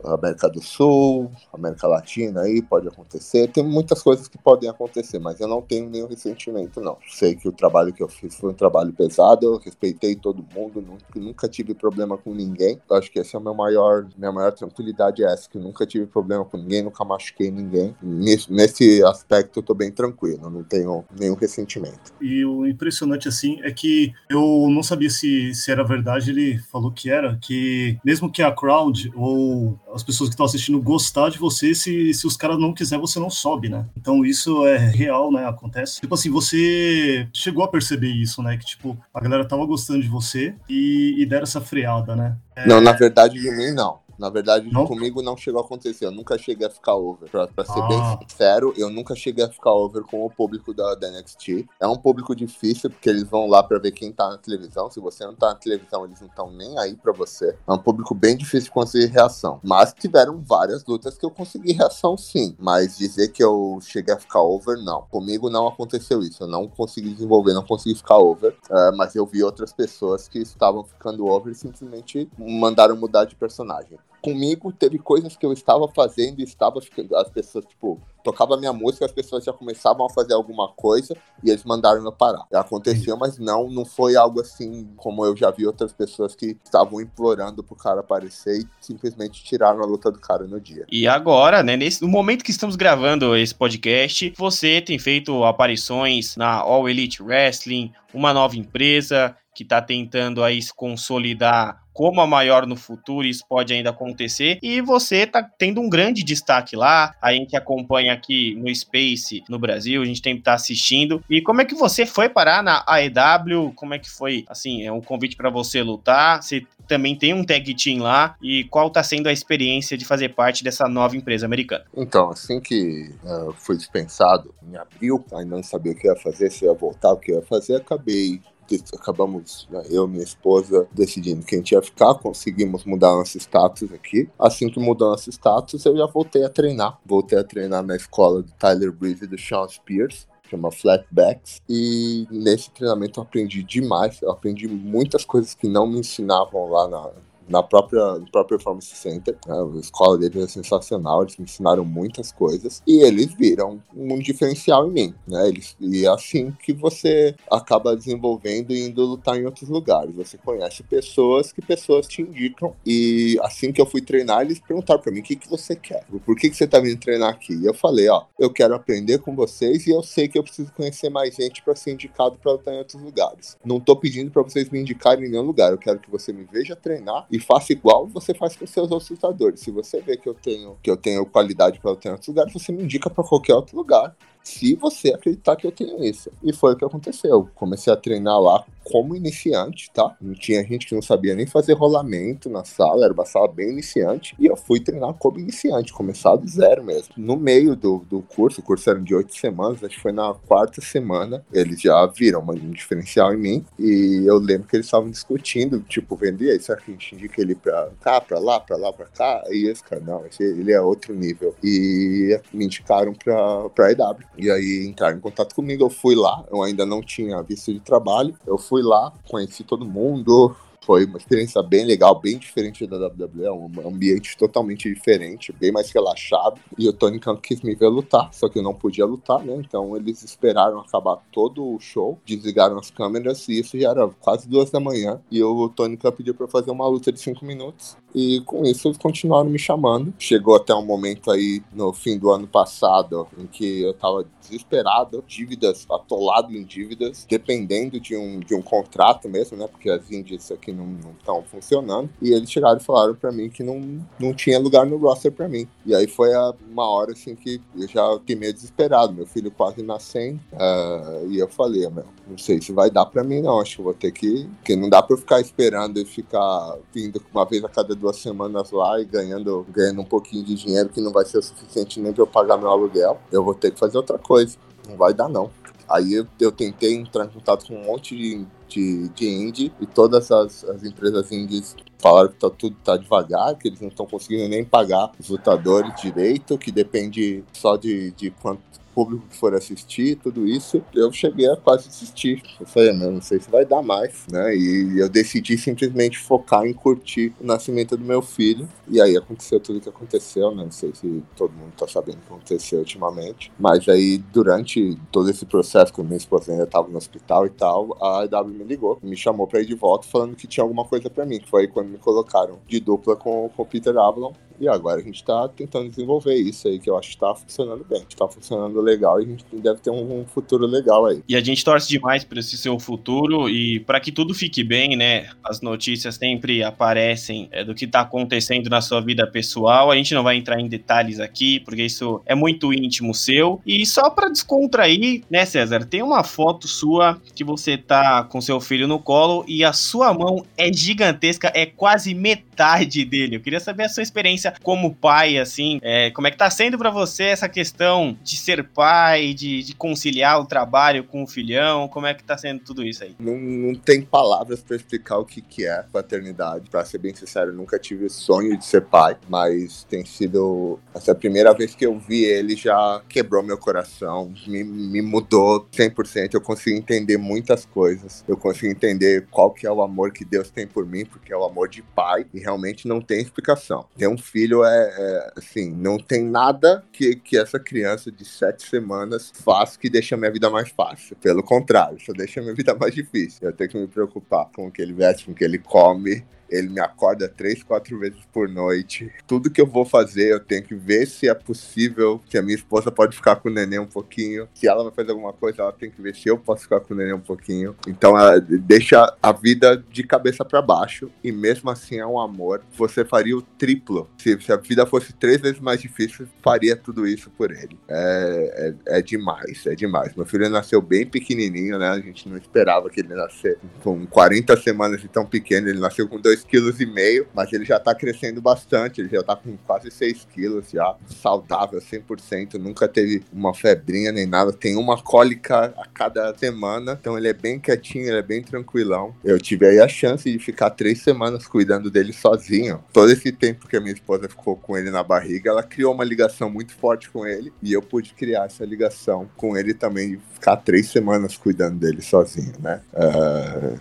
a América do Sul, América Latina aí pode acontecer, tem muitas coisas que podem acontecer, mas eu não tenho nenhum ressentimento não. Sei que o trabalho que eu fiz foi um trabalho pesado, eu respeitei todo mundo, nunca, tive problema com ninguém. Eu acho que essa é a minha maior, minha maior tranquilidade é essa, que nunca tive problema com ninguém, nunca machuquei ninguém. Nesse, nesse aspecto eu tô bem tranquilo, não tenho nenhum ressentimento. E o impressionante assim é que eu não sabia se era verdade, ele falou que era, que mesmo que a crowd ou as pessoas que estão assistindo gostar de você, se, se os caras não quiser, você não sobe, né? Então isso é real, né? Acontece. Tipo assim, você chegou a perceber isso, né? Que tipo, a galera tava gostando de você e, e deram essa freada, né? É... Não, na verdade de mim não. Na verdade, não? comigo não chegou a acontecer. Eu nunca cheguei a ficar over. Pra, pra ser ah. bem sincero, eu nunca cheguei a ficar over com o público da, da NXT. É um público difícil, porque eles vão lá pra ver quem tá na televisão. Se você não tá na televisão, eles não estão nem aí pra você. É um público bem difícil de conseguir reação. Mas tiveram várias lutas que eu consegui reação sim. Mas dizer que eu cheguei a ficar over, não. Comigo não aconteceu isso. Eu não consegui desenvolver, não consegui ficar over. Uh, mas eu vi outras pessoas que estavam ficando over e simplesmente mandaram mudar de personagem. Comigo teve coisas que eu estava fazendo e estava ficando. As pessoas, tipo, tocava minha música, as pessoas já começavam a fazer alguma coisa e eles mandaram eu parar. Aconteceu, mas não, não foi algo assim como eu já vi outras pessoas que estavam implorando pro cara aparecer e simplesmente tiraram a luta do cara no dia. E agora, né, nesse, no momento que estamos gravando esse podcast, você tem feito aparições na All Elite Wrestling, uma nova empresa que está tentando aí se consolidar como a maior no futuro, isso pode ainda acontecer. E você tá tendo um grande destaque lá. A gente acompanha aqui no Space no Brasil, a gente tem que estar tá assistindo. E como é que você foi parar na AEW? Como é que foi, assim, é um convite para você lutar? Você também tem um tag team lá. E qual tá sendo a experiência de fazer parte dessa nova empresa americana? Então, assim que uh, fui dispensado em abril, ainda não sabia o que ia fazer, se ia voltar, o que ia fazer, acabei acabamos, né, eu e minha esposa, decidindo que a gente ia ficar, conseguimos mudar nosso status aqui. Assim que mudou nosso status, eu já voltei a treinar. Voltei a treinar na escola do Tyler Breeze e do Sean Spears chama Flatbacks. E nesse treinamento eu aprendi demais. Eu aprendi muitas coisas que não me ensinavam lá na, na própria, no próprio Performance Center. Né? A escola deles é sensacional, eles me ensinaram muitas coisas e eles viram um diferencial em mim, né? Eles, e é assim que você acaba desenvolvendo e indo lutar em outros lugares. Você conhece pessoas que pessoas te indicam e assim que eu fui treinar, eles perguntaram para mim o que, que você quer, por que, que você tá vindo treinar aqui? E eu falei, ó, eu quero aprender com vocês e eu sei que eu preciso conhecer mais gente para ser indicado para lutar em outros lugares. Não tô pedindo para vocês me indicarem em nenhum lugar, eu quero que você me veja treinar e faça igual você faz com seus outros lutadores. Se você vê que eu tenho que eu tenho qualidade para lutar em outros lugares, você me indica para qualquer outro lugar se você acreditar que eu tenho isso. E foi o que aconteceu. Comecei a treinar lá como iniciante, tá? Não tinha gente que não sabia nem fazer rolamento na sala, era uma sala bem iniciante. E eu fui treinar como iniciante, começar do zero mesmo. No meio do, do curso, o curso era de oito semanas, acho que foi na quarta semana, eles já viram um diferencial em mim. E eu lembro que eles estavam discutindo, tipo, vendo, e aí, será que a gente indica ele pra cá, pra lá, pra lá, pra cá? E esse cara, não, esse, ele é outro nível. E me indicaram pra, pra EW. E aí entraram em contato comigo, eu fui lá, eu ainda não tinha visto de trabalho, eu fui lá, conheci todo mundo, foi uma experiência bem legal, bem diferente da WWE, é um ambiente totalmente diferente, bem mais relaxado. E o Tony Khan quis me ver lutar, só que eu não podia lutar, né? Então eles esperaram acabar todo o show, desligaram as câmeras e isso já era quase duas da manhã. E o Tony Khan pediu para fazer uma luta de cinco minutos. E com isso eles continuaram me chamando. Chegou até um momento aí no fim do ano passado em que eu tava desesperado, dívidas, atolado em dívidas, dependendo de um, de um contrato mesmo, né? Porque as índices aqui não estão funcionando. E eles chegaram e falaram para mim que não, não tinha lugar no roster para mim. E aí foi a, uma hora assim que eu já fiquei meio desesperado. Meu filho quase nascendo. Uh, e eu falei, meu, não sei se vai dar para mim, não. Acho que vou ter que. Porque não dá para ficar esperando e ficar vindo uma vez a cada duas semanas lá e ganhando, ganhando um pouquinho de dinheiro que não vai ser o suficiente nem para eu pagar meu aluguel. Eu vou ter que fazer outra coisa. Não vai dar, não. Aí eu, eu tentei entrar em contato com um monte de, de, de indie e todas as, as empresas indies falaram que tá, tudo tá devagar, que eles não estão conseguindo nem pagar os lutadores direito, que depende só de, de quanto público que for assistir, tudo isso, eu cheguei a quase desistir. Eu falei, não, não sei se vai dar mais, né? E eu decidi simplesmente focar em curtir o nascimento do meu filho. E aí aconteceu tudo o que aconteceu, né? Não sei se todo mundo tá sabendo o que aconteceu ultimamente. Mas aí, durante todo esse processo, quando minha esposa ainda tava no hospital e tal, a EW me ligou, me chamou pra ir de volta, falando que tinha alguma coisa pra mim. Que foi aí quando me colocaram de dupla com, com o Peter Avalon. E agora a gente está tentando desenvolver isso aí, que eu acho que está funcionando bem. Está funcionando legal e a gente deve ter um, futuro legal aí. E a gente torce demais para esse seu futuro e para que tudo fique bem, né? As notícias sempre aparecem é, do que está acontecendo na sua vida pessoal. A gente não vai entrar em detalhes aqui, porque isso é muito íntimo seu. E só para descontrair, né, César? Tem uma foto sua que você tá com seu filho no colo e a sua mão é gigantesca, é quase metade dele. Eu queria saber a sua experiência experiência como pai, assim, é, como é que tá sendo para você essa questão de ser pai, de, de, conciliar o trabalho com o filhão, como é que tá sendo tudo isso aí? Não, não tem palavras para explicar o que, que é paternidade, para ser bem sincero, nunca tive sonho de ser pai, mas tem sido essa primeira vez que eu vi ele já quebrou meu coração, me, me mudou 100%, eu consegui entender muitas coisas, eu consegui entender qual que é o amor que Deus tem por mim, porque é o amor de pai, e realmente não tem explicação. Ter um filho é, é assim, não tem nada que, que essa criança de sete semanas faz que deixa a minha vida mais fácil. Pelo contrário, só deixa a minha vida mais difícil. Eu tenho que me preocupar com o que ele veste, com o que ele come, ele me acorda três, quatro vezes por noite. Tudo que eu vou fazer, eu tenho que ver se é possível, se a minha esposa pode ficar com o neném um pouquinho. Se ela vai fazer alguma coisa, ela tem que ver se eu posso ficar com o neném um pouquinho. Então, ela deixa a vida de cabeça para baixo. E mesmo assim é um amor. Você faria o triplo. Se, se, a vida fosse três vezes mais difícil, faria tudo isso por ele. É, é, é demais, é demais. Meu filho nasceu bem pequenininho, né? A gente não esperava que ele nascesse com 40 semanas e tão pequeno. Ele nasceu com dois 2,5 kg, mas ele já tá crescendo bastante, ele já tá com quase 6 quilos já, saudável 100%, nunca teve uma febrinha nem nada, tem uma cólica a cada semana, então ele é bem quietinho, ele é bem tranquilão. Eu tive aí a chance de ficar três semanas cuidando dele sozinho. Todo esse tempo que a minha esposa ficou com ele na barriga, ela criou uma ligação muito forte com ele e eu pude criar essa ligação com ele também, de ficar três semanas cuidando dele sozinho, né? Uh,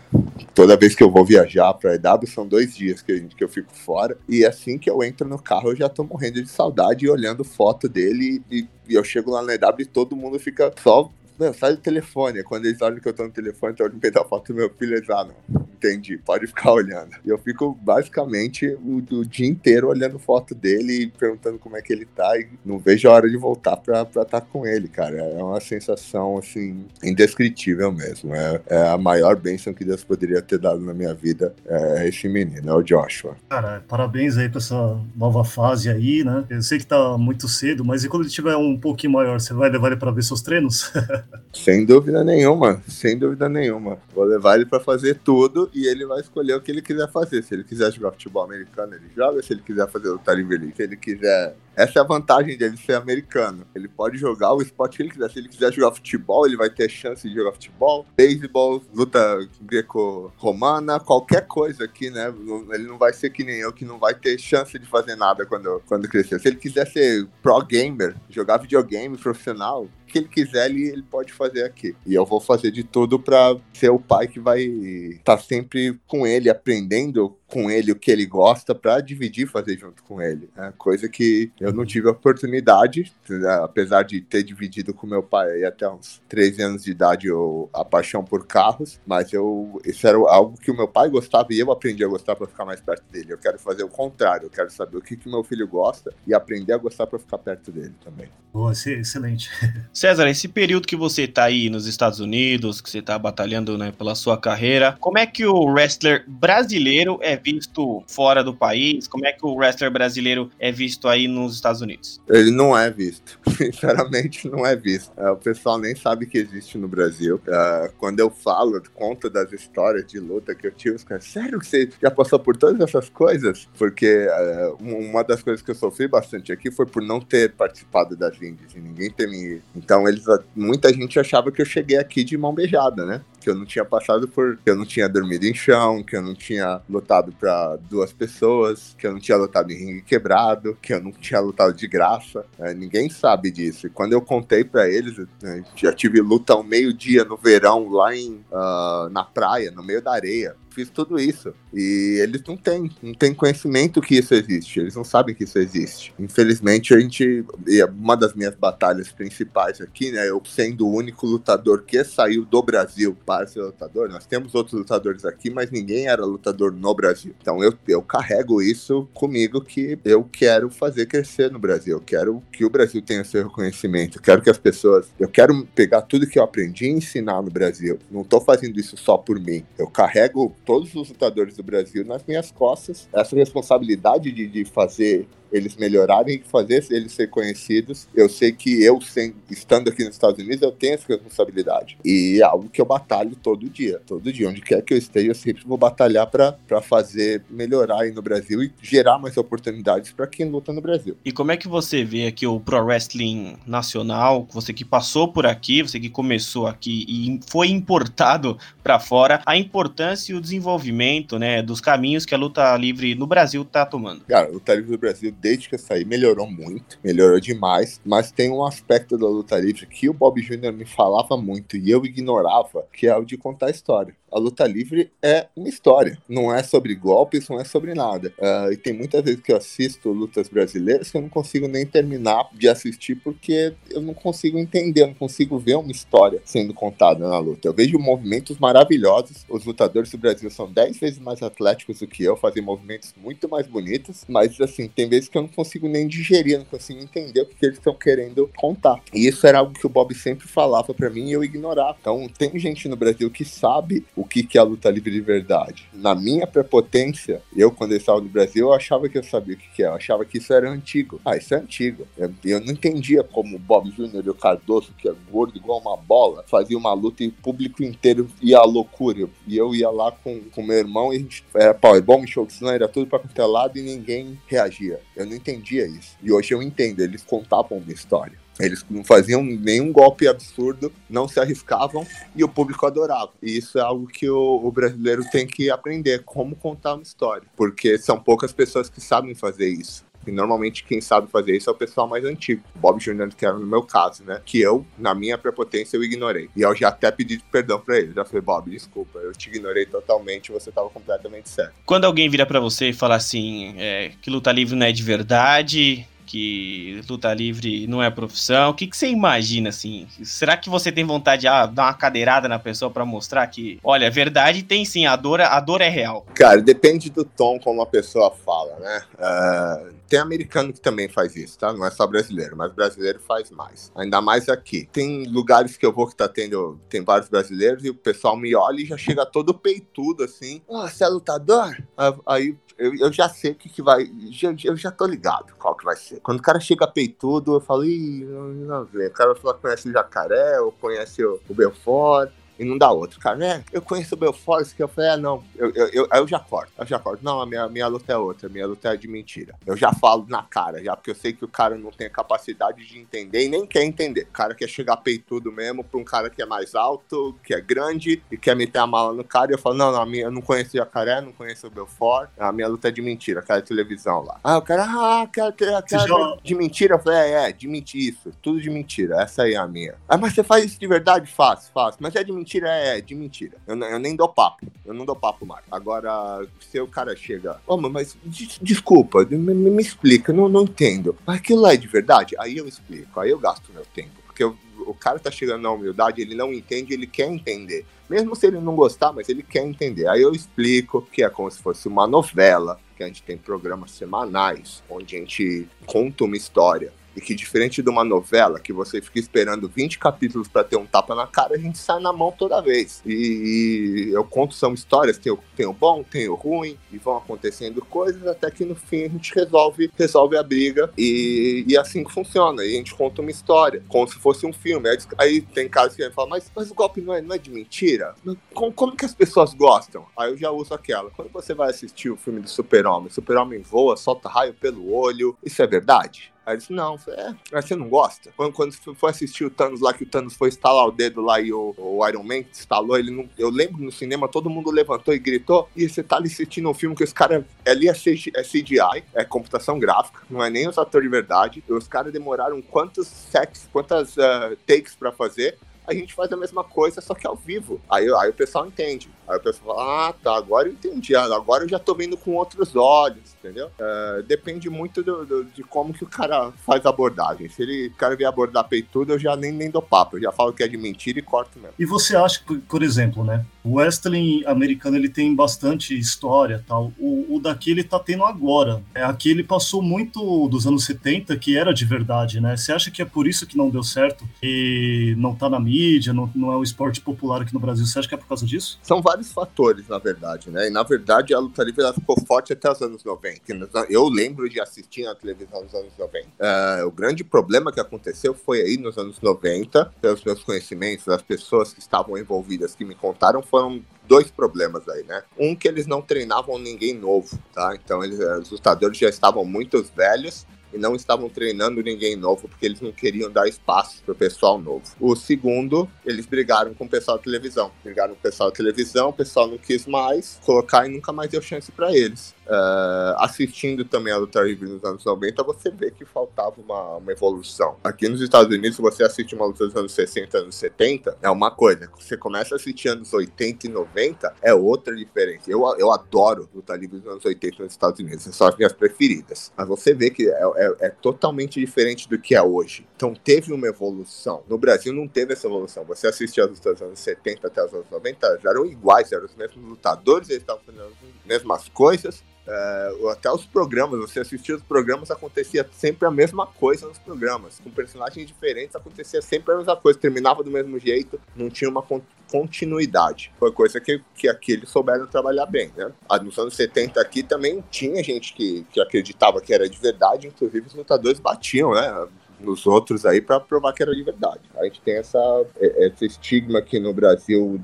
toda vez que eu vou viajar para EW são dois dias que, que eu fico fora. E assim que eu entro no carro, eu já tô morrendo de saudade e olhando foto dele. E, e eu chego lá na EW e todo mundo fica só meu, sai do telefone. Quando eles olham que eu tô no telefone, eu olho da foto do meu filho, eles ah, não, entendi, pode ficar olhando. E eu fico basicamente o, o, dia inteiro olhando foto dele e perguntando como é que ele tá e não vejo a hora de voltar pra estar tá com ele, cara. É uma sensação, assim, indescritível mesmo. É, é, a maior bênção que Deus poderia ter dado na minha vida, é esse menino, é o Joshua. Cara, parabéns aí pra essa nova fase aí, né? Eu sei que tá muito cedo, mas e quando ele tiver um pouquinho maior, você vai levar ele pra ver seus treinos? Sem dúvida nenhuma, sem dúvida nenhuma. Vou levar ele para fazer tudo e ele vai escolher o que ele quiser fazer. Se ele quiser jogar futebol americano, ele joga. Se ele quiser fazer luta livre, se ele quiser essa é a vantagem dele ser americano. Ele pode jogar o esporte que ele quiser. Se ele quiser jogar futebol, ele vai ter chance de jogar futebol, beisebol, luta greco-romana, qualquer coisa aqui, né? Ele não vai ser que nem eu, que não vai ter chance de fazer nada quando, quando crescer. Se ele quiser ser pro gamer, jogar videogame profissional, que ele quiser, ele, ele pode fazer aqui. E eu vou fazer de tudo para ser o pai que vai estar tá sempre com ele, aprendendo com ele o que ele gosta para dividir fazer junto com ele. É coisa que eu não tive a oportunidade, né, apesar de ter dividido com meu pai até uns 13 anos de idade eu, a paixão por carros, mas eu isso era algo que o meu pai gostava e eu aprendi a gostar para ficar mais perto dele. Eu quero fazer o contrário, eu quero saber o que, que meu filho gosta e aprender a gostar para ficar perto dele também. Boa, excelente. César, esse período que você está aí nos Estados Unidos, que você está batalhando né, pela sua carreira, como é que o wrestler brasileiro é visto fora do país? Como é que o wrestler brasileiro é visto aí nos Estados Unidos? Ele não é visto. Sinceramente, não é visto. É, o pessoal nem sabe que existe no Brasil. É, quando eu falo, conta das histórias de luta que eu tive, os caras, sério que você já passou por todas essas coisas? Porque é, uma das coisas que eu sofri bastante aqui foi por não ter participado das indies e ninguém ter me. Então, eles, muita gente achava que eu cheguei aqui de mão beijada, né? Que eu não tinha passado por. que eu não tinha dormido em chão, que eu não tinha lutado para duas pessoas, que eu não tinha lutado em ringue quebrado, que eu não tinha lutado de graça. É, ninguém sabe disso. E quando eu contei para eles, né, já tive luta ao meio-dia no verão, lá em, uh, na praia, no meio da areia fiz tudo isso. E eles não têm, não têm conhecimento que isso existe. Eles não sabem que isso existe. Infelizmente, a gente. É uma das minhas batalhas principais aqui, né? Eu sendo o único lutador que saiu do Brasil para ser lutador. Nós temos outros lutadores aqui, mas ninguém era lutador no Brasil. Então eu, eu carrego isso comigo que eu quero fazer crescer no Brasil. Eu quero que o Brasil tenha seu reconhecimento. Eu quero que as pessoas. Eu quero pegar tudo que eu aprendi e ensinar no Brasil. Não estou fazendo isso só por mim. Eu carrego todos os lutadores do Brasil nas minhas costas essa responsabilidade de, de fazer eles melhorarem e fazer eles ser conhecidos. Eu sei que eu, sem, estando aqui nos Estados Unidos, eu tenho essa responsabilidade. E é algo que eu batalho todo dia. Todo dia, onde quer que eu esteja, eu sempre vou batalhar para fazer melhorar aí no Brasil e gerar mais oportunidades para quem luta no Brasil. E como é que você vê aqui o Pro Wrestling Nacional, você que passou por aqui, você que começou aqui e foi importado para fora, a importância e o desenvolvimento, né, dos caminhos que a luta livre no Brasil está tomando? Cara, a luta livre do Brasil, desde que eu saí, melhorou muito, melhorou demais, mas tem um aspecto da luta livre que o Bob Jr. me falava muito e eu ignorava, que é o de contar história a luta livre é uma história. Não é sobre golpes, não é sobre nada. Uh, e tem muitas vezes que eu assisto lutas brasileiras que eu não consigo nem terminar de assistir porque eu não consigo entender, eu não consigo ver uma história sendo contada na luta. Eu vejo movimentos maravilhosos. Os lutadores do Brasil são 10 vezes mais atléticos do que eu, fazem movimentos muito mais bonitos, mas assim, tem vezes que eu não consigo nem digerir, eu não consigo entender o que eles estão querendo contar. E isso era algo que o Bob sempre falava para mim e eu ignorava. Então, tem gente no Brasil que sabe o que, que é a luta livre de verdade. Na minha prepotência, eu, quando eu estava no Brasil, eu achava que eu sabia o que, que é. Eu achava que isso era antigo. Ah, isso é antigo. Eu, eu não entendia como o Bob Jr. e o Cardoso, que é gordo igual uma bola, fazia uma luta e o público inteiro ia à loucura. E eu ia lá com o meu irmão e a gente era powerbomb, show era tudo pra qualquer lado e ninguém reagia. Eu não entendia isso. E hoje eu entendo, eles contavam uma história. Eles não faziam nenhum golpe absurdo, não se arriscavam e o público adorava. E isso é algo que o, o, brasileiro tem que aprender, como contar uma história. Porque são poucas pessoas que sabem fazer isso. E normalmente quem sabe fazer isso é o pessoal mais antigo. Bob Jr., que era no meu caso, né? Que eu, na minha prepotência, eu ignorei. E eu já até pedi perdão para ele. Já falei, Bob, desculpa, eu te ignorei totalmente, você tava completamente certo. Quando alguém vira para você e fala assim, é, que luta livre não é de verdade, que luta livre não é profissão. O que, que você imagina, assim? Será que você tem vontade de ah, dar uma cadeirada na pessoa para mostrar que, olha, verdade tem sim, a dor, a dor é real? Cara, depende do tom como a pessoa fala, né? Uh, tem americano que também faz isso, tá? Não é só brasileiro, mas brasileiro faz mais. Ainda mais aqui. Tem lugares que eu vou que tá tendo, tem vários brasileiros e o pessoal me olha e já chega todo peitudo, assim. Ah, oh, você é lutador? Aí eu, eu já sei o que, que vai. Já, eu já tô ligado qual que vai ser. Quando o cara chega peitudo, eu falo, ih, não, não vê. O cara vai falar que conhece o jacaré, ou conhece o, o Belfort e não dá outro. Cara, né? Eu conheço o Belfort, que eu falei, ah, não, eu, eu, eu, eu já corto, eu já corto. Não, a minha, minha luta é outra, a minha luta é de mentira. Eu já falo na cara, já, porque eu sei que o cara não tem a capacidade de entender e nem quer entender. O cara quer chegar peitudo mesmo pra um cara que é mais alto, que é grande e quer meter a mala no cara. E eu falo, não, não, a minha, eu não conheço o Jacaré, não conheço o Belfort, a minha luta é de mentira, aquela televisão lá. Ah, o cara, ah, quero, quero, quero já... de mentira. Eu falei, é, é, de mentira, isso, tudo de mentira, essa aí é a minha. Ah, mas você faz isso de verdade? Faço, faço. Mas é de mentira, é, é de mentira mentira. Eu, eu, nem dou papo. Eu não dou papo mais. Agora, se o cara chega, oh, mas des desculpa, me, me, explica, não, não entendo. Mas aquilo é de verdade? Aí eu explico, aí eu gasto meu tempo. Porque eu, o cara tá chegando na humildade, ele não entende, ele quer entender. Mesmo se ele não gostar, mas ele quer entender. Aí eu explico que é como se fosse uma novela, que a gente tem programas semanais, onde a gente conta uma história e que diferente de uma novela que você fica esperando 20 capítulos para ter um tapa na cara, a gente sai na mão toda vez. E, e eu conto são histórias, tem o, tem o bom, tem o ruim, e vão acontecendo coisas até que no fim a gente resolve, resolve a briga e, e assim que funciona. E a gente conta uma história, como se fosse um filme. Aí, aí tem casos que a gente fala, mas, mas o golpe não é, não é de mentira? Como, como que as pessoas gostam? Aí eu já uso aquela. Quando você vai assistir o filme do Super-Homem, Super-Homem voa, solta raio pelo olho, isso é verdade? Aí disse, não, é, mas você não gosta? Quando, quando foi assistir o Thanos lá, que o Thanos foi instalar o dedo lá e o, o Iron Man instalou, ele não, eu lembro no cinema, todo mundo levantou e gritou, e você tá ali assistindo um filme que os caras, ali é, é CGI, é computação gráfica, não é nem os atores de verdade, os caras demoraram quantos sets, quantas uh, takes para fazer, a gente faz a mesma coisa, só que ao vivo. Aí, aí o pessoal entende. Aí o pessoal fala, ah, tá, agora eu entendi. Agora eu já tô vendo com outros olhos, entendeu? Uh, depende muito do, do, de como que o cara faz a abordagem. Se ele, o cara vier abordar peitudo, eu já nem, nem dou papo. Eu já falo que é de mentira e corto mesmo. E você acha, por, por exemplo, né? O wrestling americano, ele tem bastante história tal. O, o daqui, ele tá tendo agora. É, aqui ele passou muito dos anos 70, que era de verdade, né? Você acha que é por isso que não deu certo? E não tá na mídia, mídia, não, não é um esporte popular aqui no Brasil. Você acha que é por causa disso? São vários vários fatores, na verdade, né? E na verdade a luta livre ela ficou forte até os anos 90. Eu lembro de assistir na televisão nos anos 90. Uh, o grande problema que aconteceu foi aí nos anos 90, pelos meus conhecimentos, as pessoas que estavam envolvidas que me contaram foram dois problemas aí, né? Um que eles não treinavam ninguém novo, tá? Então eles, os lutadores já estavam muito velhos e não estavam treinando ninguém novo porque eles não queriam dar espaço para o pessoal novo. O segundo, eles brigaram com o pessoal da televisão. Brigaram com o pessoal da televisão, o pessoal não quis mais colocar e nunca mais deu chance para eles. Uh, assistindo também a luta livre nos anos 90, você vê que faltava uma, uma, evolução. Aqui nos Estados Unidos, você assiste uma luta dos anos 60, anos 70, é uma coisa. Você começa a assistir anos 80 e 90, é outra diferença. Eu, eu adoro luta livre nos anos 80 nos Estados Unidos, são as minhas preferidas. Mas você vê que é, é, é totalmente diferente do que é hoje. Então teve uma evolução. No Brasil não teve essa evolução. Você assistia as lutas dos anos 70 até os anos 90, já eram iguais, eram os mesmos lutadores, eles estavam fazendo as mesmas coisas, Uh, até os programas, você assistia os programas, acontecia sempre a mesma coisa nos programas. Com personagens diferentes, acontecia sempre a mesma coisa. Terminava do mesmo jeito, não tinha uma continuidade. Foi coisa que, que aqui eles souberam trabalhar bem, né? Ah, nos anos 70 aqui também tinha gente que, que acreditava que era de verdade, inclusive os lutadores batiam, né? nos outros aí para provar que era de verdade. A gente tem essa, esse estigma aqui no Brasil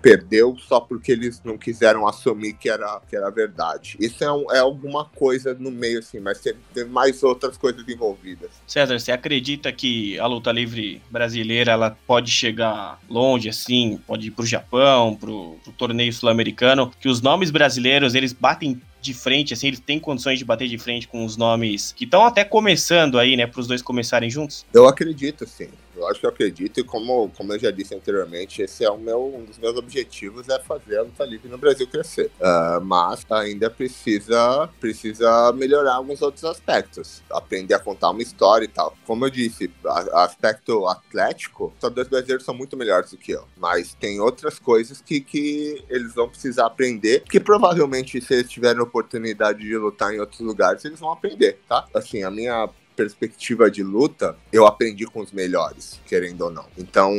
perdeu só porque eles não quiseram assumir que era, que era verdade. Isso é, um, é alguma coisa no meio, assim, mas tem, mais outras coisas envolvidas. César, você acredita que a luta livre brasileira ela pode chegar longe, assim, pode ir pro Japão, pro, pro torneio sul-americano, que os nomes brasileiros, eles batem de frente, assim, eles têm condições de bater de frente com os nomes que estão até começando aí, né, para os dois começarem juntos? Eu acredito, sim. Eu acho que eu acredito, e como, como eu já disse anteriormente, esse é o meu, um dos meus objetivos, é fazer a luta livre no Brasil crescer. Uh, mas ainda precisa, precisa melhorar alguns outros aspectos. Aprender a contar uma história e tal. Como eu disse, a, aspecto atlético, os dois brasileiros são muito melhores do que eu. Mas tem outras coisas que, que eles vão precisar aprender, que provavelmente se eles tiverem oportunidade de lutar em outros lugares, eles vão aprender, tá? Assim, a minha perspectiva de luta, eu aprendi com os melhores, querendo ou não. Então,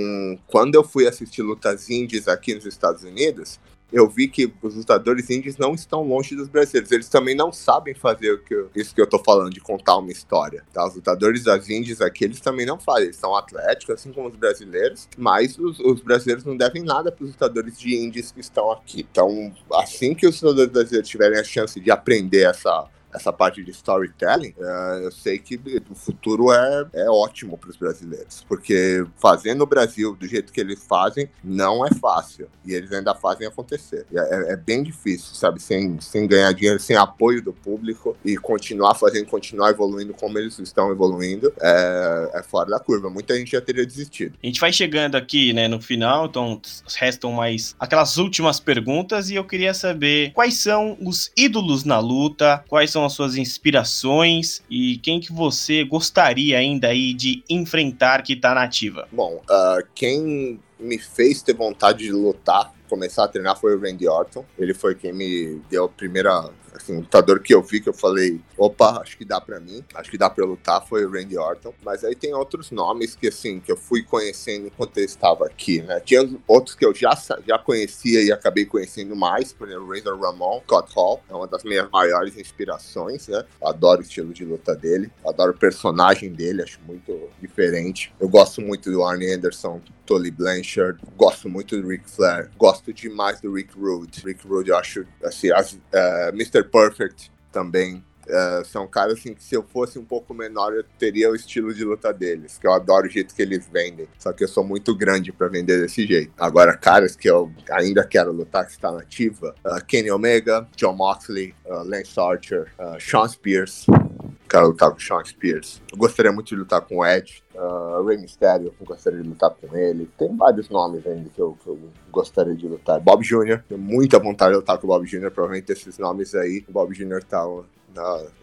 quando eu fui assistir lutas indies aqui nos Estados Unidos, eu vi que os lutadores indies não estão longe dos brasileiros. Eles também não sabem fazer o que eu, isso que eu tô falando, de contar uma história. Tá? Os lutadores das indies aqui, eles também não fazem. Eles são atléticos, assim como os brasileiros, mas os, os brasileiros não devem nada para os lutadores de indies que estão aqui. Então, assim que os lutadores brasileiros tiverem a chance de aprender essa essa parte de storytelling, uh, eu sei que o futuro é, é ótimo para os brasileiros, porque fazendo o Brasil do jeito que eles fazem não é fácil e eles ainda fazem acontecer. É, é, é, bem difícil, sabe, sem, sem ganhar dinheiro, sem apoio do público e continuar fazendo, continuar evoluindo como eles estão evoluindo, é, é fora da curva. Muita gente já teria desistido. A gente vai chegando aqui, né, no final, então restam mais aquelas últimas perguntas e eu queria saber quais são os ídolos na luta, quais são as suas inspirações e quem que você gostaria ainda aí de enfrentar que tá nativa? Bom, uh, quem me fez ter vontade de lutar, começar a treinar foi o Randy Orton. Ele foi quem me deu a primeira assim, lutador que eu vi que eu falei, opa, acho que dá para mim, acho que dá para lutar foi o Randy Orton. Mas aí tem outros nomes que assim que eu fui conhecendo enquanto eu estava aqui, né? Tinha outros que eu já já conhecia e acabei conhecendo mais, por exemplo, Razor Ramon, Scott Hall, é uma das minhas maiores inspirações, né? adoro o estilo de luta dele, adoro o personagem dele, acho muito diferente. Eu gosto muito do Arnie Anderson, Tully Blanchard, gosto muito do Ric Flair, gosto demais do Rick Rude. Rick Rude eu acho assim, as, uh, eh, Mr. Perfect também. Uh, são caras assim que se eu fosse um pouco menor eu teria o estilo de luta deles, que eu adoro o jeito que eles vendem. Só que eu sou muito grande para vender desse jeito. Agora, caras que eu ainda quero lutar que está nativa, uh, Kenny Omega, John Moxley, uh, Lance Archer, uh, Sean Spears. Quero lutar com Sean Spears. Eu gostaria muito de lutar com o Edge, uh, Rey Mysterio, eu gostaria de lutar com ele. Tem vários nomes ainda que eu, que eu gostaria de lutar. Bob Jr., tenho muita vontade de lutar com o Bob Jr., provavelmente esses nomes aí. O Bob Jr. tá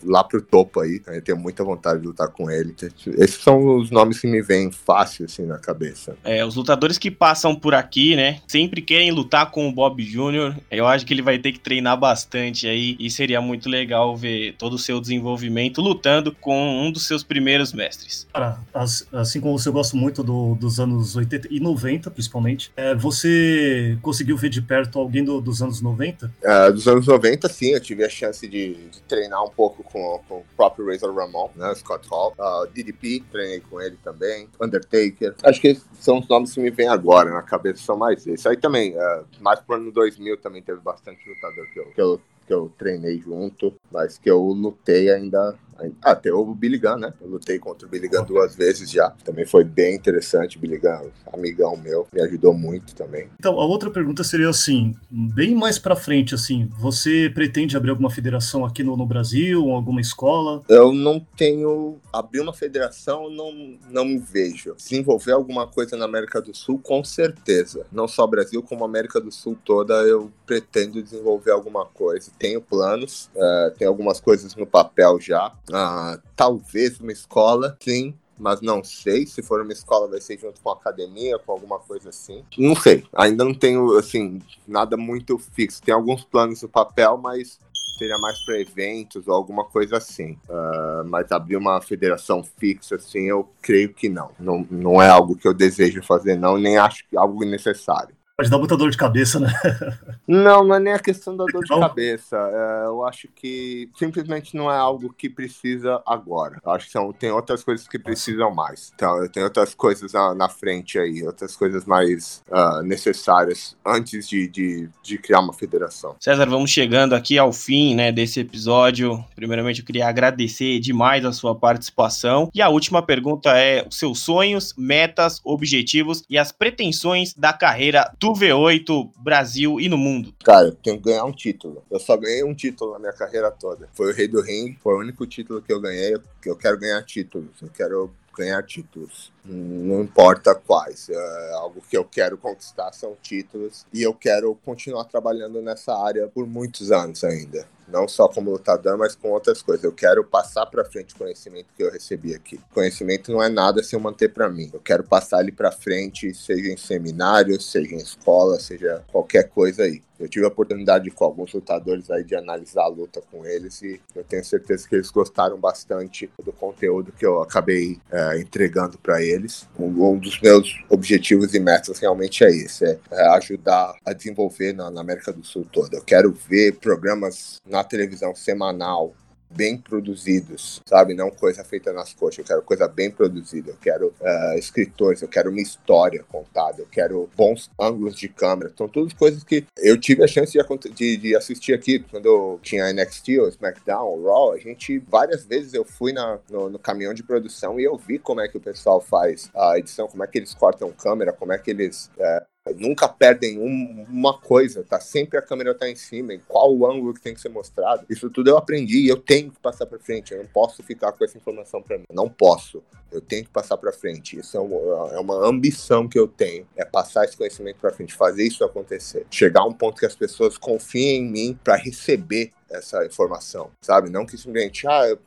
lá pro topo aí. Né? Eu tenho muita vontade de lutar com ele. Esses são os nomes que me vêm fácil, assim, na cabeça. É, os lutadores que passam por aqui, né, sempre querem lutar com o Bob Jr. Eu acho que ele vai ter que treinar bastante aí e seria muito legal ver todo o seu desenvolvimento lutando com um dos seus primeiros mestres. Cara, as, assim como você gosta muito do, dos anos 80 e 90, principalmente, é, você conseguiu ver de perto alguém do, dos anos 90? É, dos anos 90, sim, eu tive a chance de, de treinar um pouco com, com, o próprio Razor Ramon, né, Scott Hall, uh, DDP, treinei com ele também, Undertaker. Acho que são os nomes que me vêm agora na cabeça, são mais esses. Aí também, uh, mais pro ano 2000 também teve bastante lutador que eu, que eu que eu treinei junto, mas que eu lutei ainda ah, tem o Billy Gunn, né? Eu lutei contra o Billy Gunn duas vezes já. Também foi bem interessante. Billy Gunn, amigão meu, me ajudou muito também. Então, a outra pergunta seria assim, bem mais pra frente, assim, você pretende abrir alguma federação aqui no, no Brasil, alguma escola? Eu não tenho... Abrir uma federação, não, não me vejo. Desenvolver alguma coisa na América do Sul, com certeza. Não só Brasil, como América do Sul toda, eu pretendo desenvolver alguma coisa. Tenho planos, uh, tenho algumas coisas no papel já ah, talvez uma escola, sim, mas não sei. Se for uma escola, vai ser junto com a academia, com alguma coisa assim. Não sei. Ainda não tenho, assim, nada muito fixo. Tem alguns planos no papel, mas seria mais para eventos ou alguma coisa assim. Uh, mas abrir uma federação fixa, assim, eu creio que não. não. Não é algo que eu desejo fazer, não, nem acho que é algo necessário. Pode dar muita dor de cabeça, né? Não, não é nem a questão da dor de cabeça. É, eu acho que simplesmente não é algo que precisa agora. Eu acho que são, tem outras coisas que precisam mais. Então, tem outras coisas na, na frente aí, outras coisas mais uh, necessárias antes de, de, de, criar uma federação. César, vamos chegando aqui ao fim né, desse episódio. Primeiramente, eu queria agradecer demais a sua participação. E a última pergunta é: os seus sonhos, metas, objetivos e as pretensões da carreira do V8 Brasil e no mundo? Cara, eu tenho que ganhar um título. Eu só ganhei um título na minha carreira toda. Foi o Rei do Ring, foi o único título que eu ganhei. Que eu quero ganhar títulos. Eu quero ganhar títulos. Não importa quais. É, algo que eu quero conquistar são títulos. E eu quero continuar trabalhando nessa área por muitos anos ainda não só como lutador, mas com outras coisas. Eu quero passar para frente o conhecimento que eu recebi aqui. Conhecimento não é nada se eu manter para mim. Eu quero passar ele para frente, seja em seminário, seja em escola, seja qualquer coisa aí. Eu tive a oportunidade com alguns lutadores aí de analisar a luta com eles e eu tenho certeza que eles gostaram bastante do conteúdo que eu acabei é, entregando para eles. Um, um, dos meus objetivos e metas realmente é esse, é, é ajudar a desenvolver na, na América do Sul toda. Eu quero ver programas na televisão semanal bem produzidos, sabe? Não coisa feita nas coxas. Eu quero coisa bem produzida. Eu quero uh, escritores, eu quero uma história contada, eu quero bons ângulos de câmera. São todas coisas que eu tive a chance de, de, de assistir aqui quando tinha NXT, o SmackDown, o Raw. A gente, várias vezes eu fui na, no, no, caminhão de produção e eu vi como é que o pessoal faz a edição, como é que eles cortam câmera, como é que eles. Uh, nunca perdem um, uma coisa, tá? Sempre a câmera tá em cima, em qual o ângulo que tem que ser mostrado. Isso tudo eu aprendi e eu tenho que passar para frente. Eu não posso ficar com essa informação para mim. Não posso. Eu tenho que passar para frente. Isso é é uma, ambição que eu tenho, é passar esse conhecimento para frente, fazer isso acontecer, chegar a um ponto que as pessoas confiem em mim para receber essa informação, sabe? Não que simplesmente, ah, eu,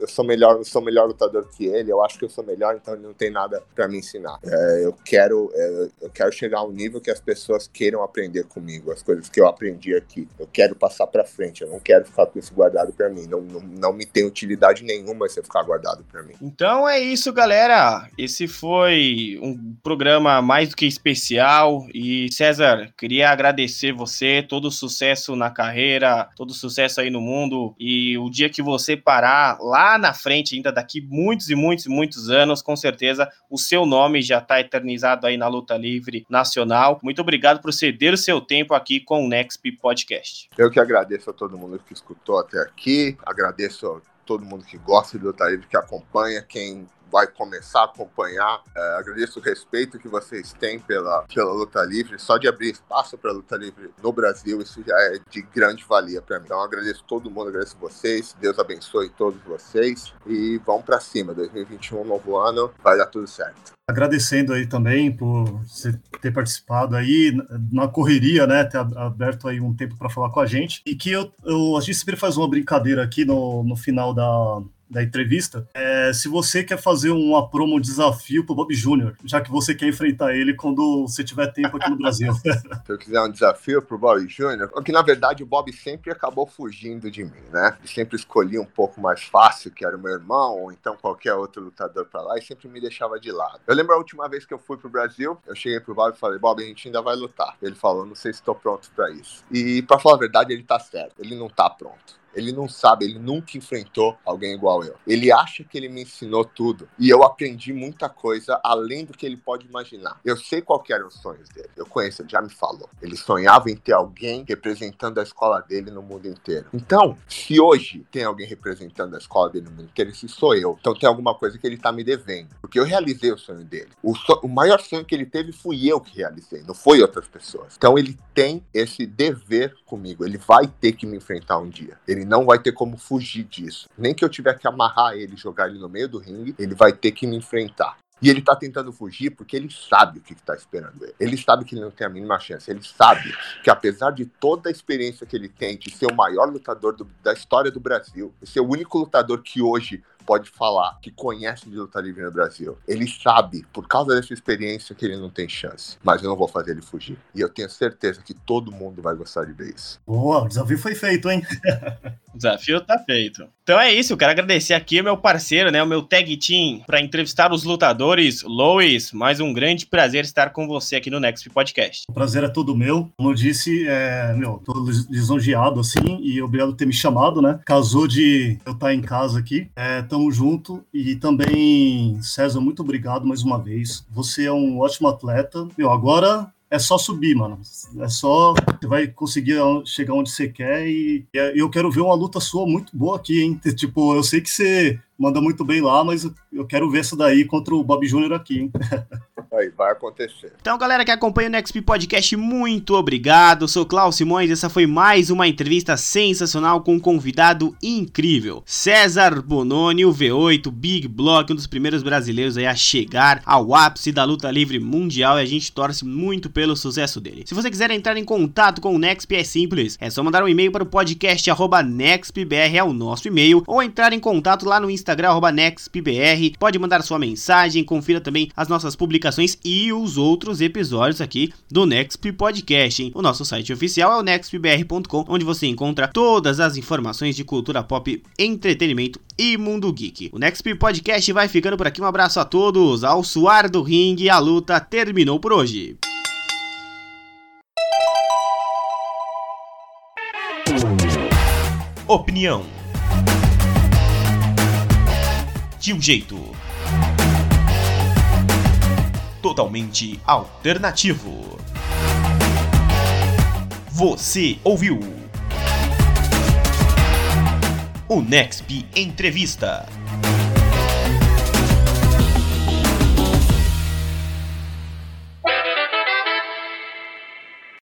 eu, sou melhor, eu sou melhor lutador que ele, eu acho que eu sou melhor, então ele não tem nada para me ensinar. É, eu quero, é, eu quero chegar a um nível que as pessoas queiram aprender comigo, as coisas que eu aprendi aqui. Eu quero passar para frente, eu não quero ficar com isso guardado para mim. Não, não, não me tem utilidade nenhuma se ficar guardado para mim. Então é isso, galera. Esse foi um programa mais do que especial e César, queria agradecer você, todo sucesso na carreira, todo sucesso sucesso aí no mundo e o dia que você parar lá na frente, ainda daqui muitos e muitos e muitos anos, com certeza o seu nome já está eternizado aí na luta livre nacional. Muito obrigado por ceder o seu tempo aqui com o Next Podcast. Eu que agradeço a todo mundo que escutou até aqui, agradeço a todo mundo que gosta de luta livre, que acompanha, quem vai começar a acompanhar. É, agradeço o respeito que vocês têm pela, pela luta livre. Só de abrir espaço para luta livre no Brasil, isso já é de grande valia para mim. Então agradeço todo mundo, agradeço vocês. Deus abençoe todos vocês e vamos para cima. 2021, novo ano, vai dar tudo certo. Agradecendo aí também por você ter participado aí na correria, né? Ter aberto aí um tempo para falar com a gente. E que eu, eu, a gente sempre faz uma brincadeira aqui no, no final da, da entrevista, é, se você quer fazer uma promo, desafio pro Bob Júnior, já que você quer enfrentar ele quando você tiver tempo aqui no Brasil. se eu quiser um desafio pro Bob Júnior, porque na verdade o Bob sempre acabou fugindo de mim, né? Ele sempre escolhia um pouco mais fácil, que era o meu irmão, ou então qualquer outro lutador para lá, e sempre me deixava de lado. Eu lembro a última vez que eu fui pro Brasil, eu cheguei pro Bob e falei, Bob, a gente ainda vai lutar. Ele falou, não sei se estou pronto para isso. E para falar a verdade, ele tá certo. Ele não tá pronto. Ele não sabe, ele nunca enfrentou alguém igual eu. Ele acha que ele me ensinou tudo. E eu aprendi muita coisa além do que ele pode imaginar. Eu sei qual eram os sonhos dele. Eu conheço, ele já me falou. Ele sonhava em ter alguém representando a escola dele no mundo inteiro. Então, se hoje tem alguém representando a escola dele no mundo inteiro, esse sou eu. Então tem alguma coisa que ele tá me devendo. Porque eu realizei o sonho dele. O, so o maior sonho que ele teve fui eu que realizei, não foi outras pessoas. Então ele tem esse dever comigo. Ele vai ter que me enfrentar um dia. Ele ele não vai ter como fugir disso. Nem que eu tiver que amarrar ele jogar ele no meio do ringue, ele vai ter que me enfrentar. E ele tá tentando fugir porque ele sabe o que, que tá esperando ele. Ele sabe que ele não tem a mínima chance. Ele sabe que, apesar de toda a experiência que ele tem de ser o maior lutador do, da história do Brasil, ser o único lutador que hoje pode falar que conhece de luta livre no Brasil. Ele sabe, por causa dessa experiência, que ele não tem chance. Mas eu não vou fazer ele fugir. E eu tenho certeza que todo mundo vai gostar de ver isso. Boa, o desafio foi feito, hein? o desafio tá feito. Então é isso, eu quero agradecer aqui o meu parceiro, né, o meu tag team, para entrevistar os lutadores. Lois, mais um grande prazer estar com você aqui no Next Podcast. O prazer é todo meu. Como eu disse, é, meu, tô lisonjeado assim e obrigado por ter me chamado, né? Casou de eu estar em casa aqui. É, tamo junto. E também, César, muito obrigado mais uma vez. Você é um ótimo atleta. Meu, agora é só subir, mano. É só. Você vai conseguir chegar onde você quer. E, eu quero ver uma luta sua muito boa aqui, hein? Tipo, eu sei que você manda muito bem lá, mas eu quero ver essa daí contra o Bob Júnior aqui, hein? Aí, vai acontecer. Então, galera que acompanha o NextP Podcast, muito obrigado. Eu sou Klaus Simões essa foi mais uma entrevista sensacional com um convidado incrível. César Bononi, o V8, Big Block, um dos primeiros brasileiros a chegar ao ápice da luta livre mundial e a gente torce muito pelo sucesso dele. Se você quiser entrar em contato com o NextP é simples, é só mandar um e-mail para o podcast nextpbr, é o nosso e-mail, ou entrar em contato lá no Instagram, nextpbr, pode mandar sua mensagem, confira também as nossas publicações e os outros episódios aqui do Nextp Podcast. Hein? O nosso site oficial é o nextpbr.com, onde você encontra todas as informações de cultura pop, entretenimento e mundo geek. O Nextp Podcast vai ficando por aqui. Um abraço a todos. Ao suar do ringue, a luta terminou por hoje. Opinião de um jeito totalmente alternativo. Você ouviu o Nexp Entrevista.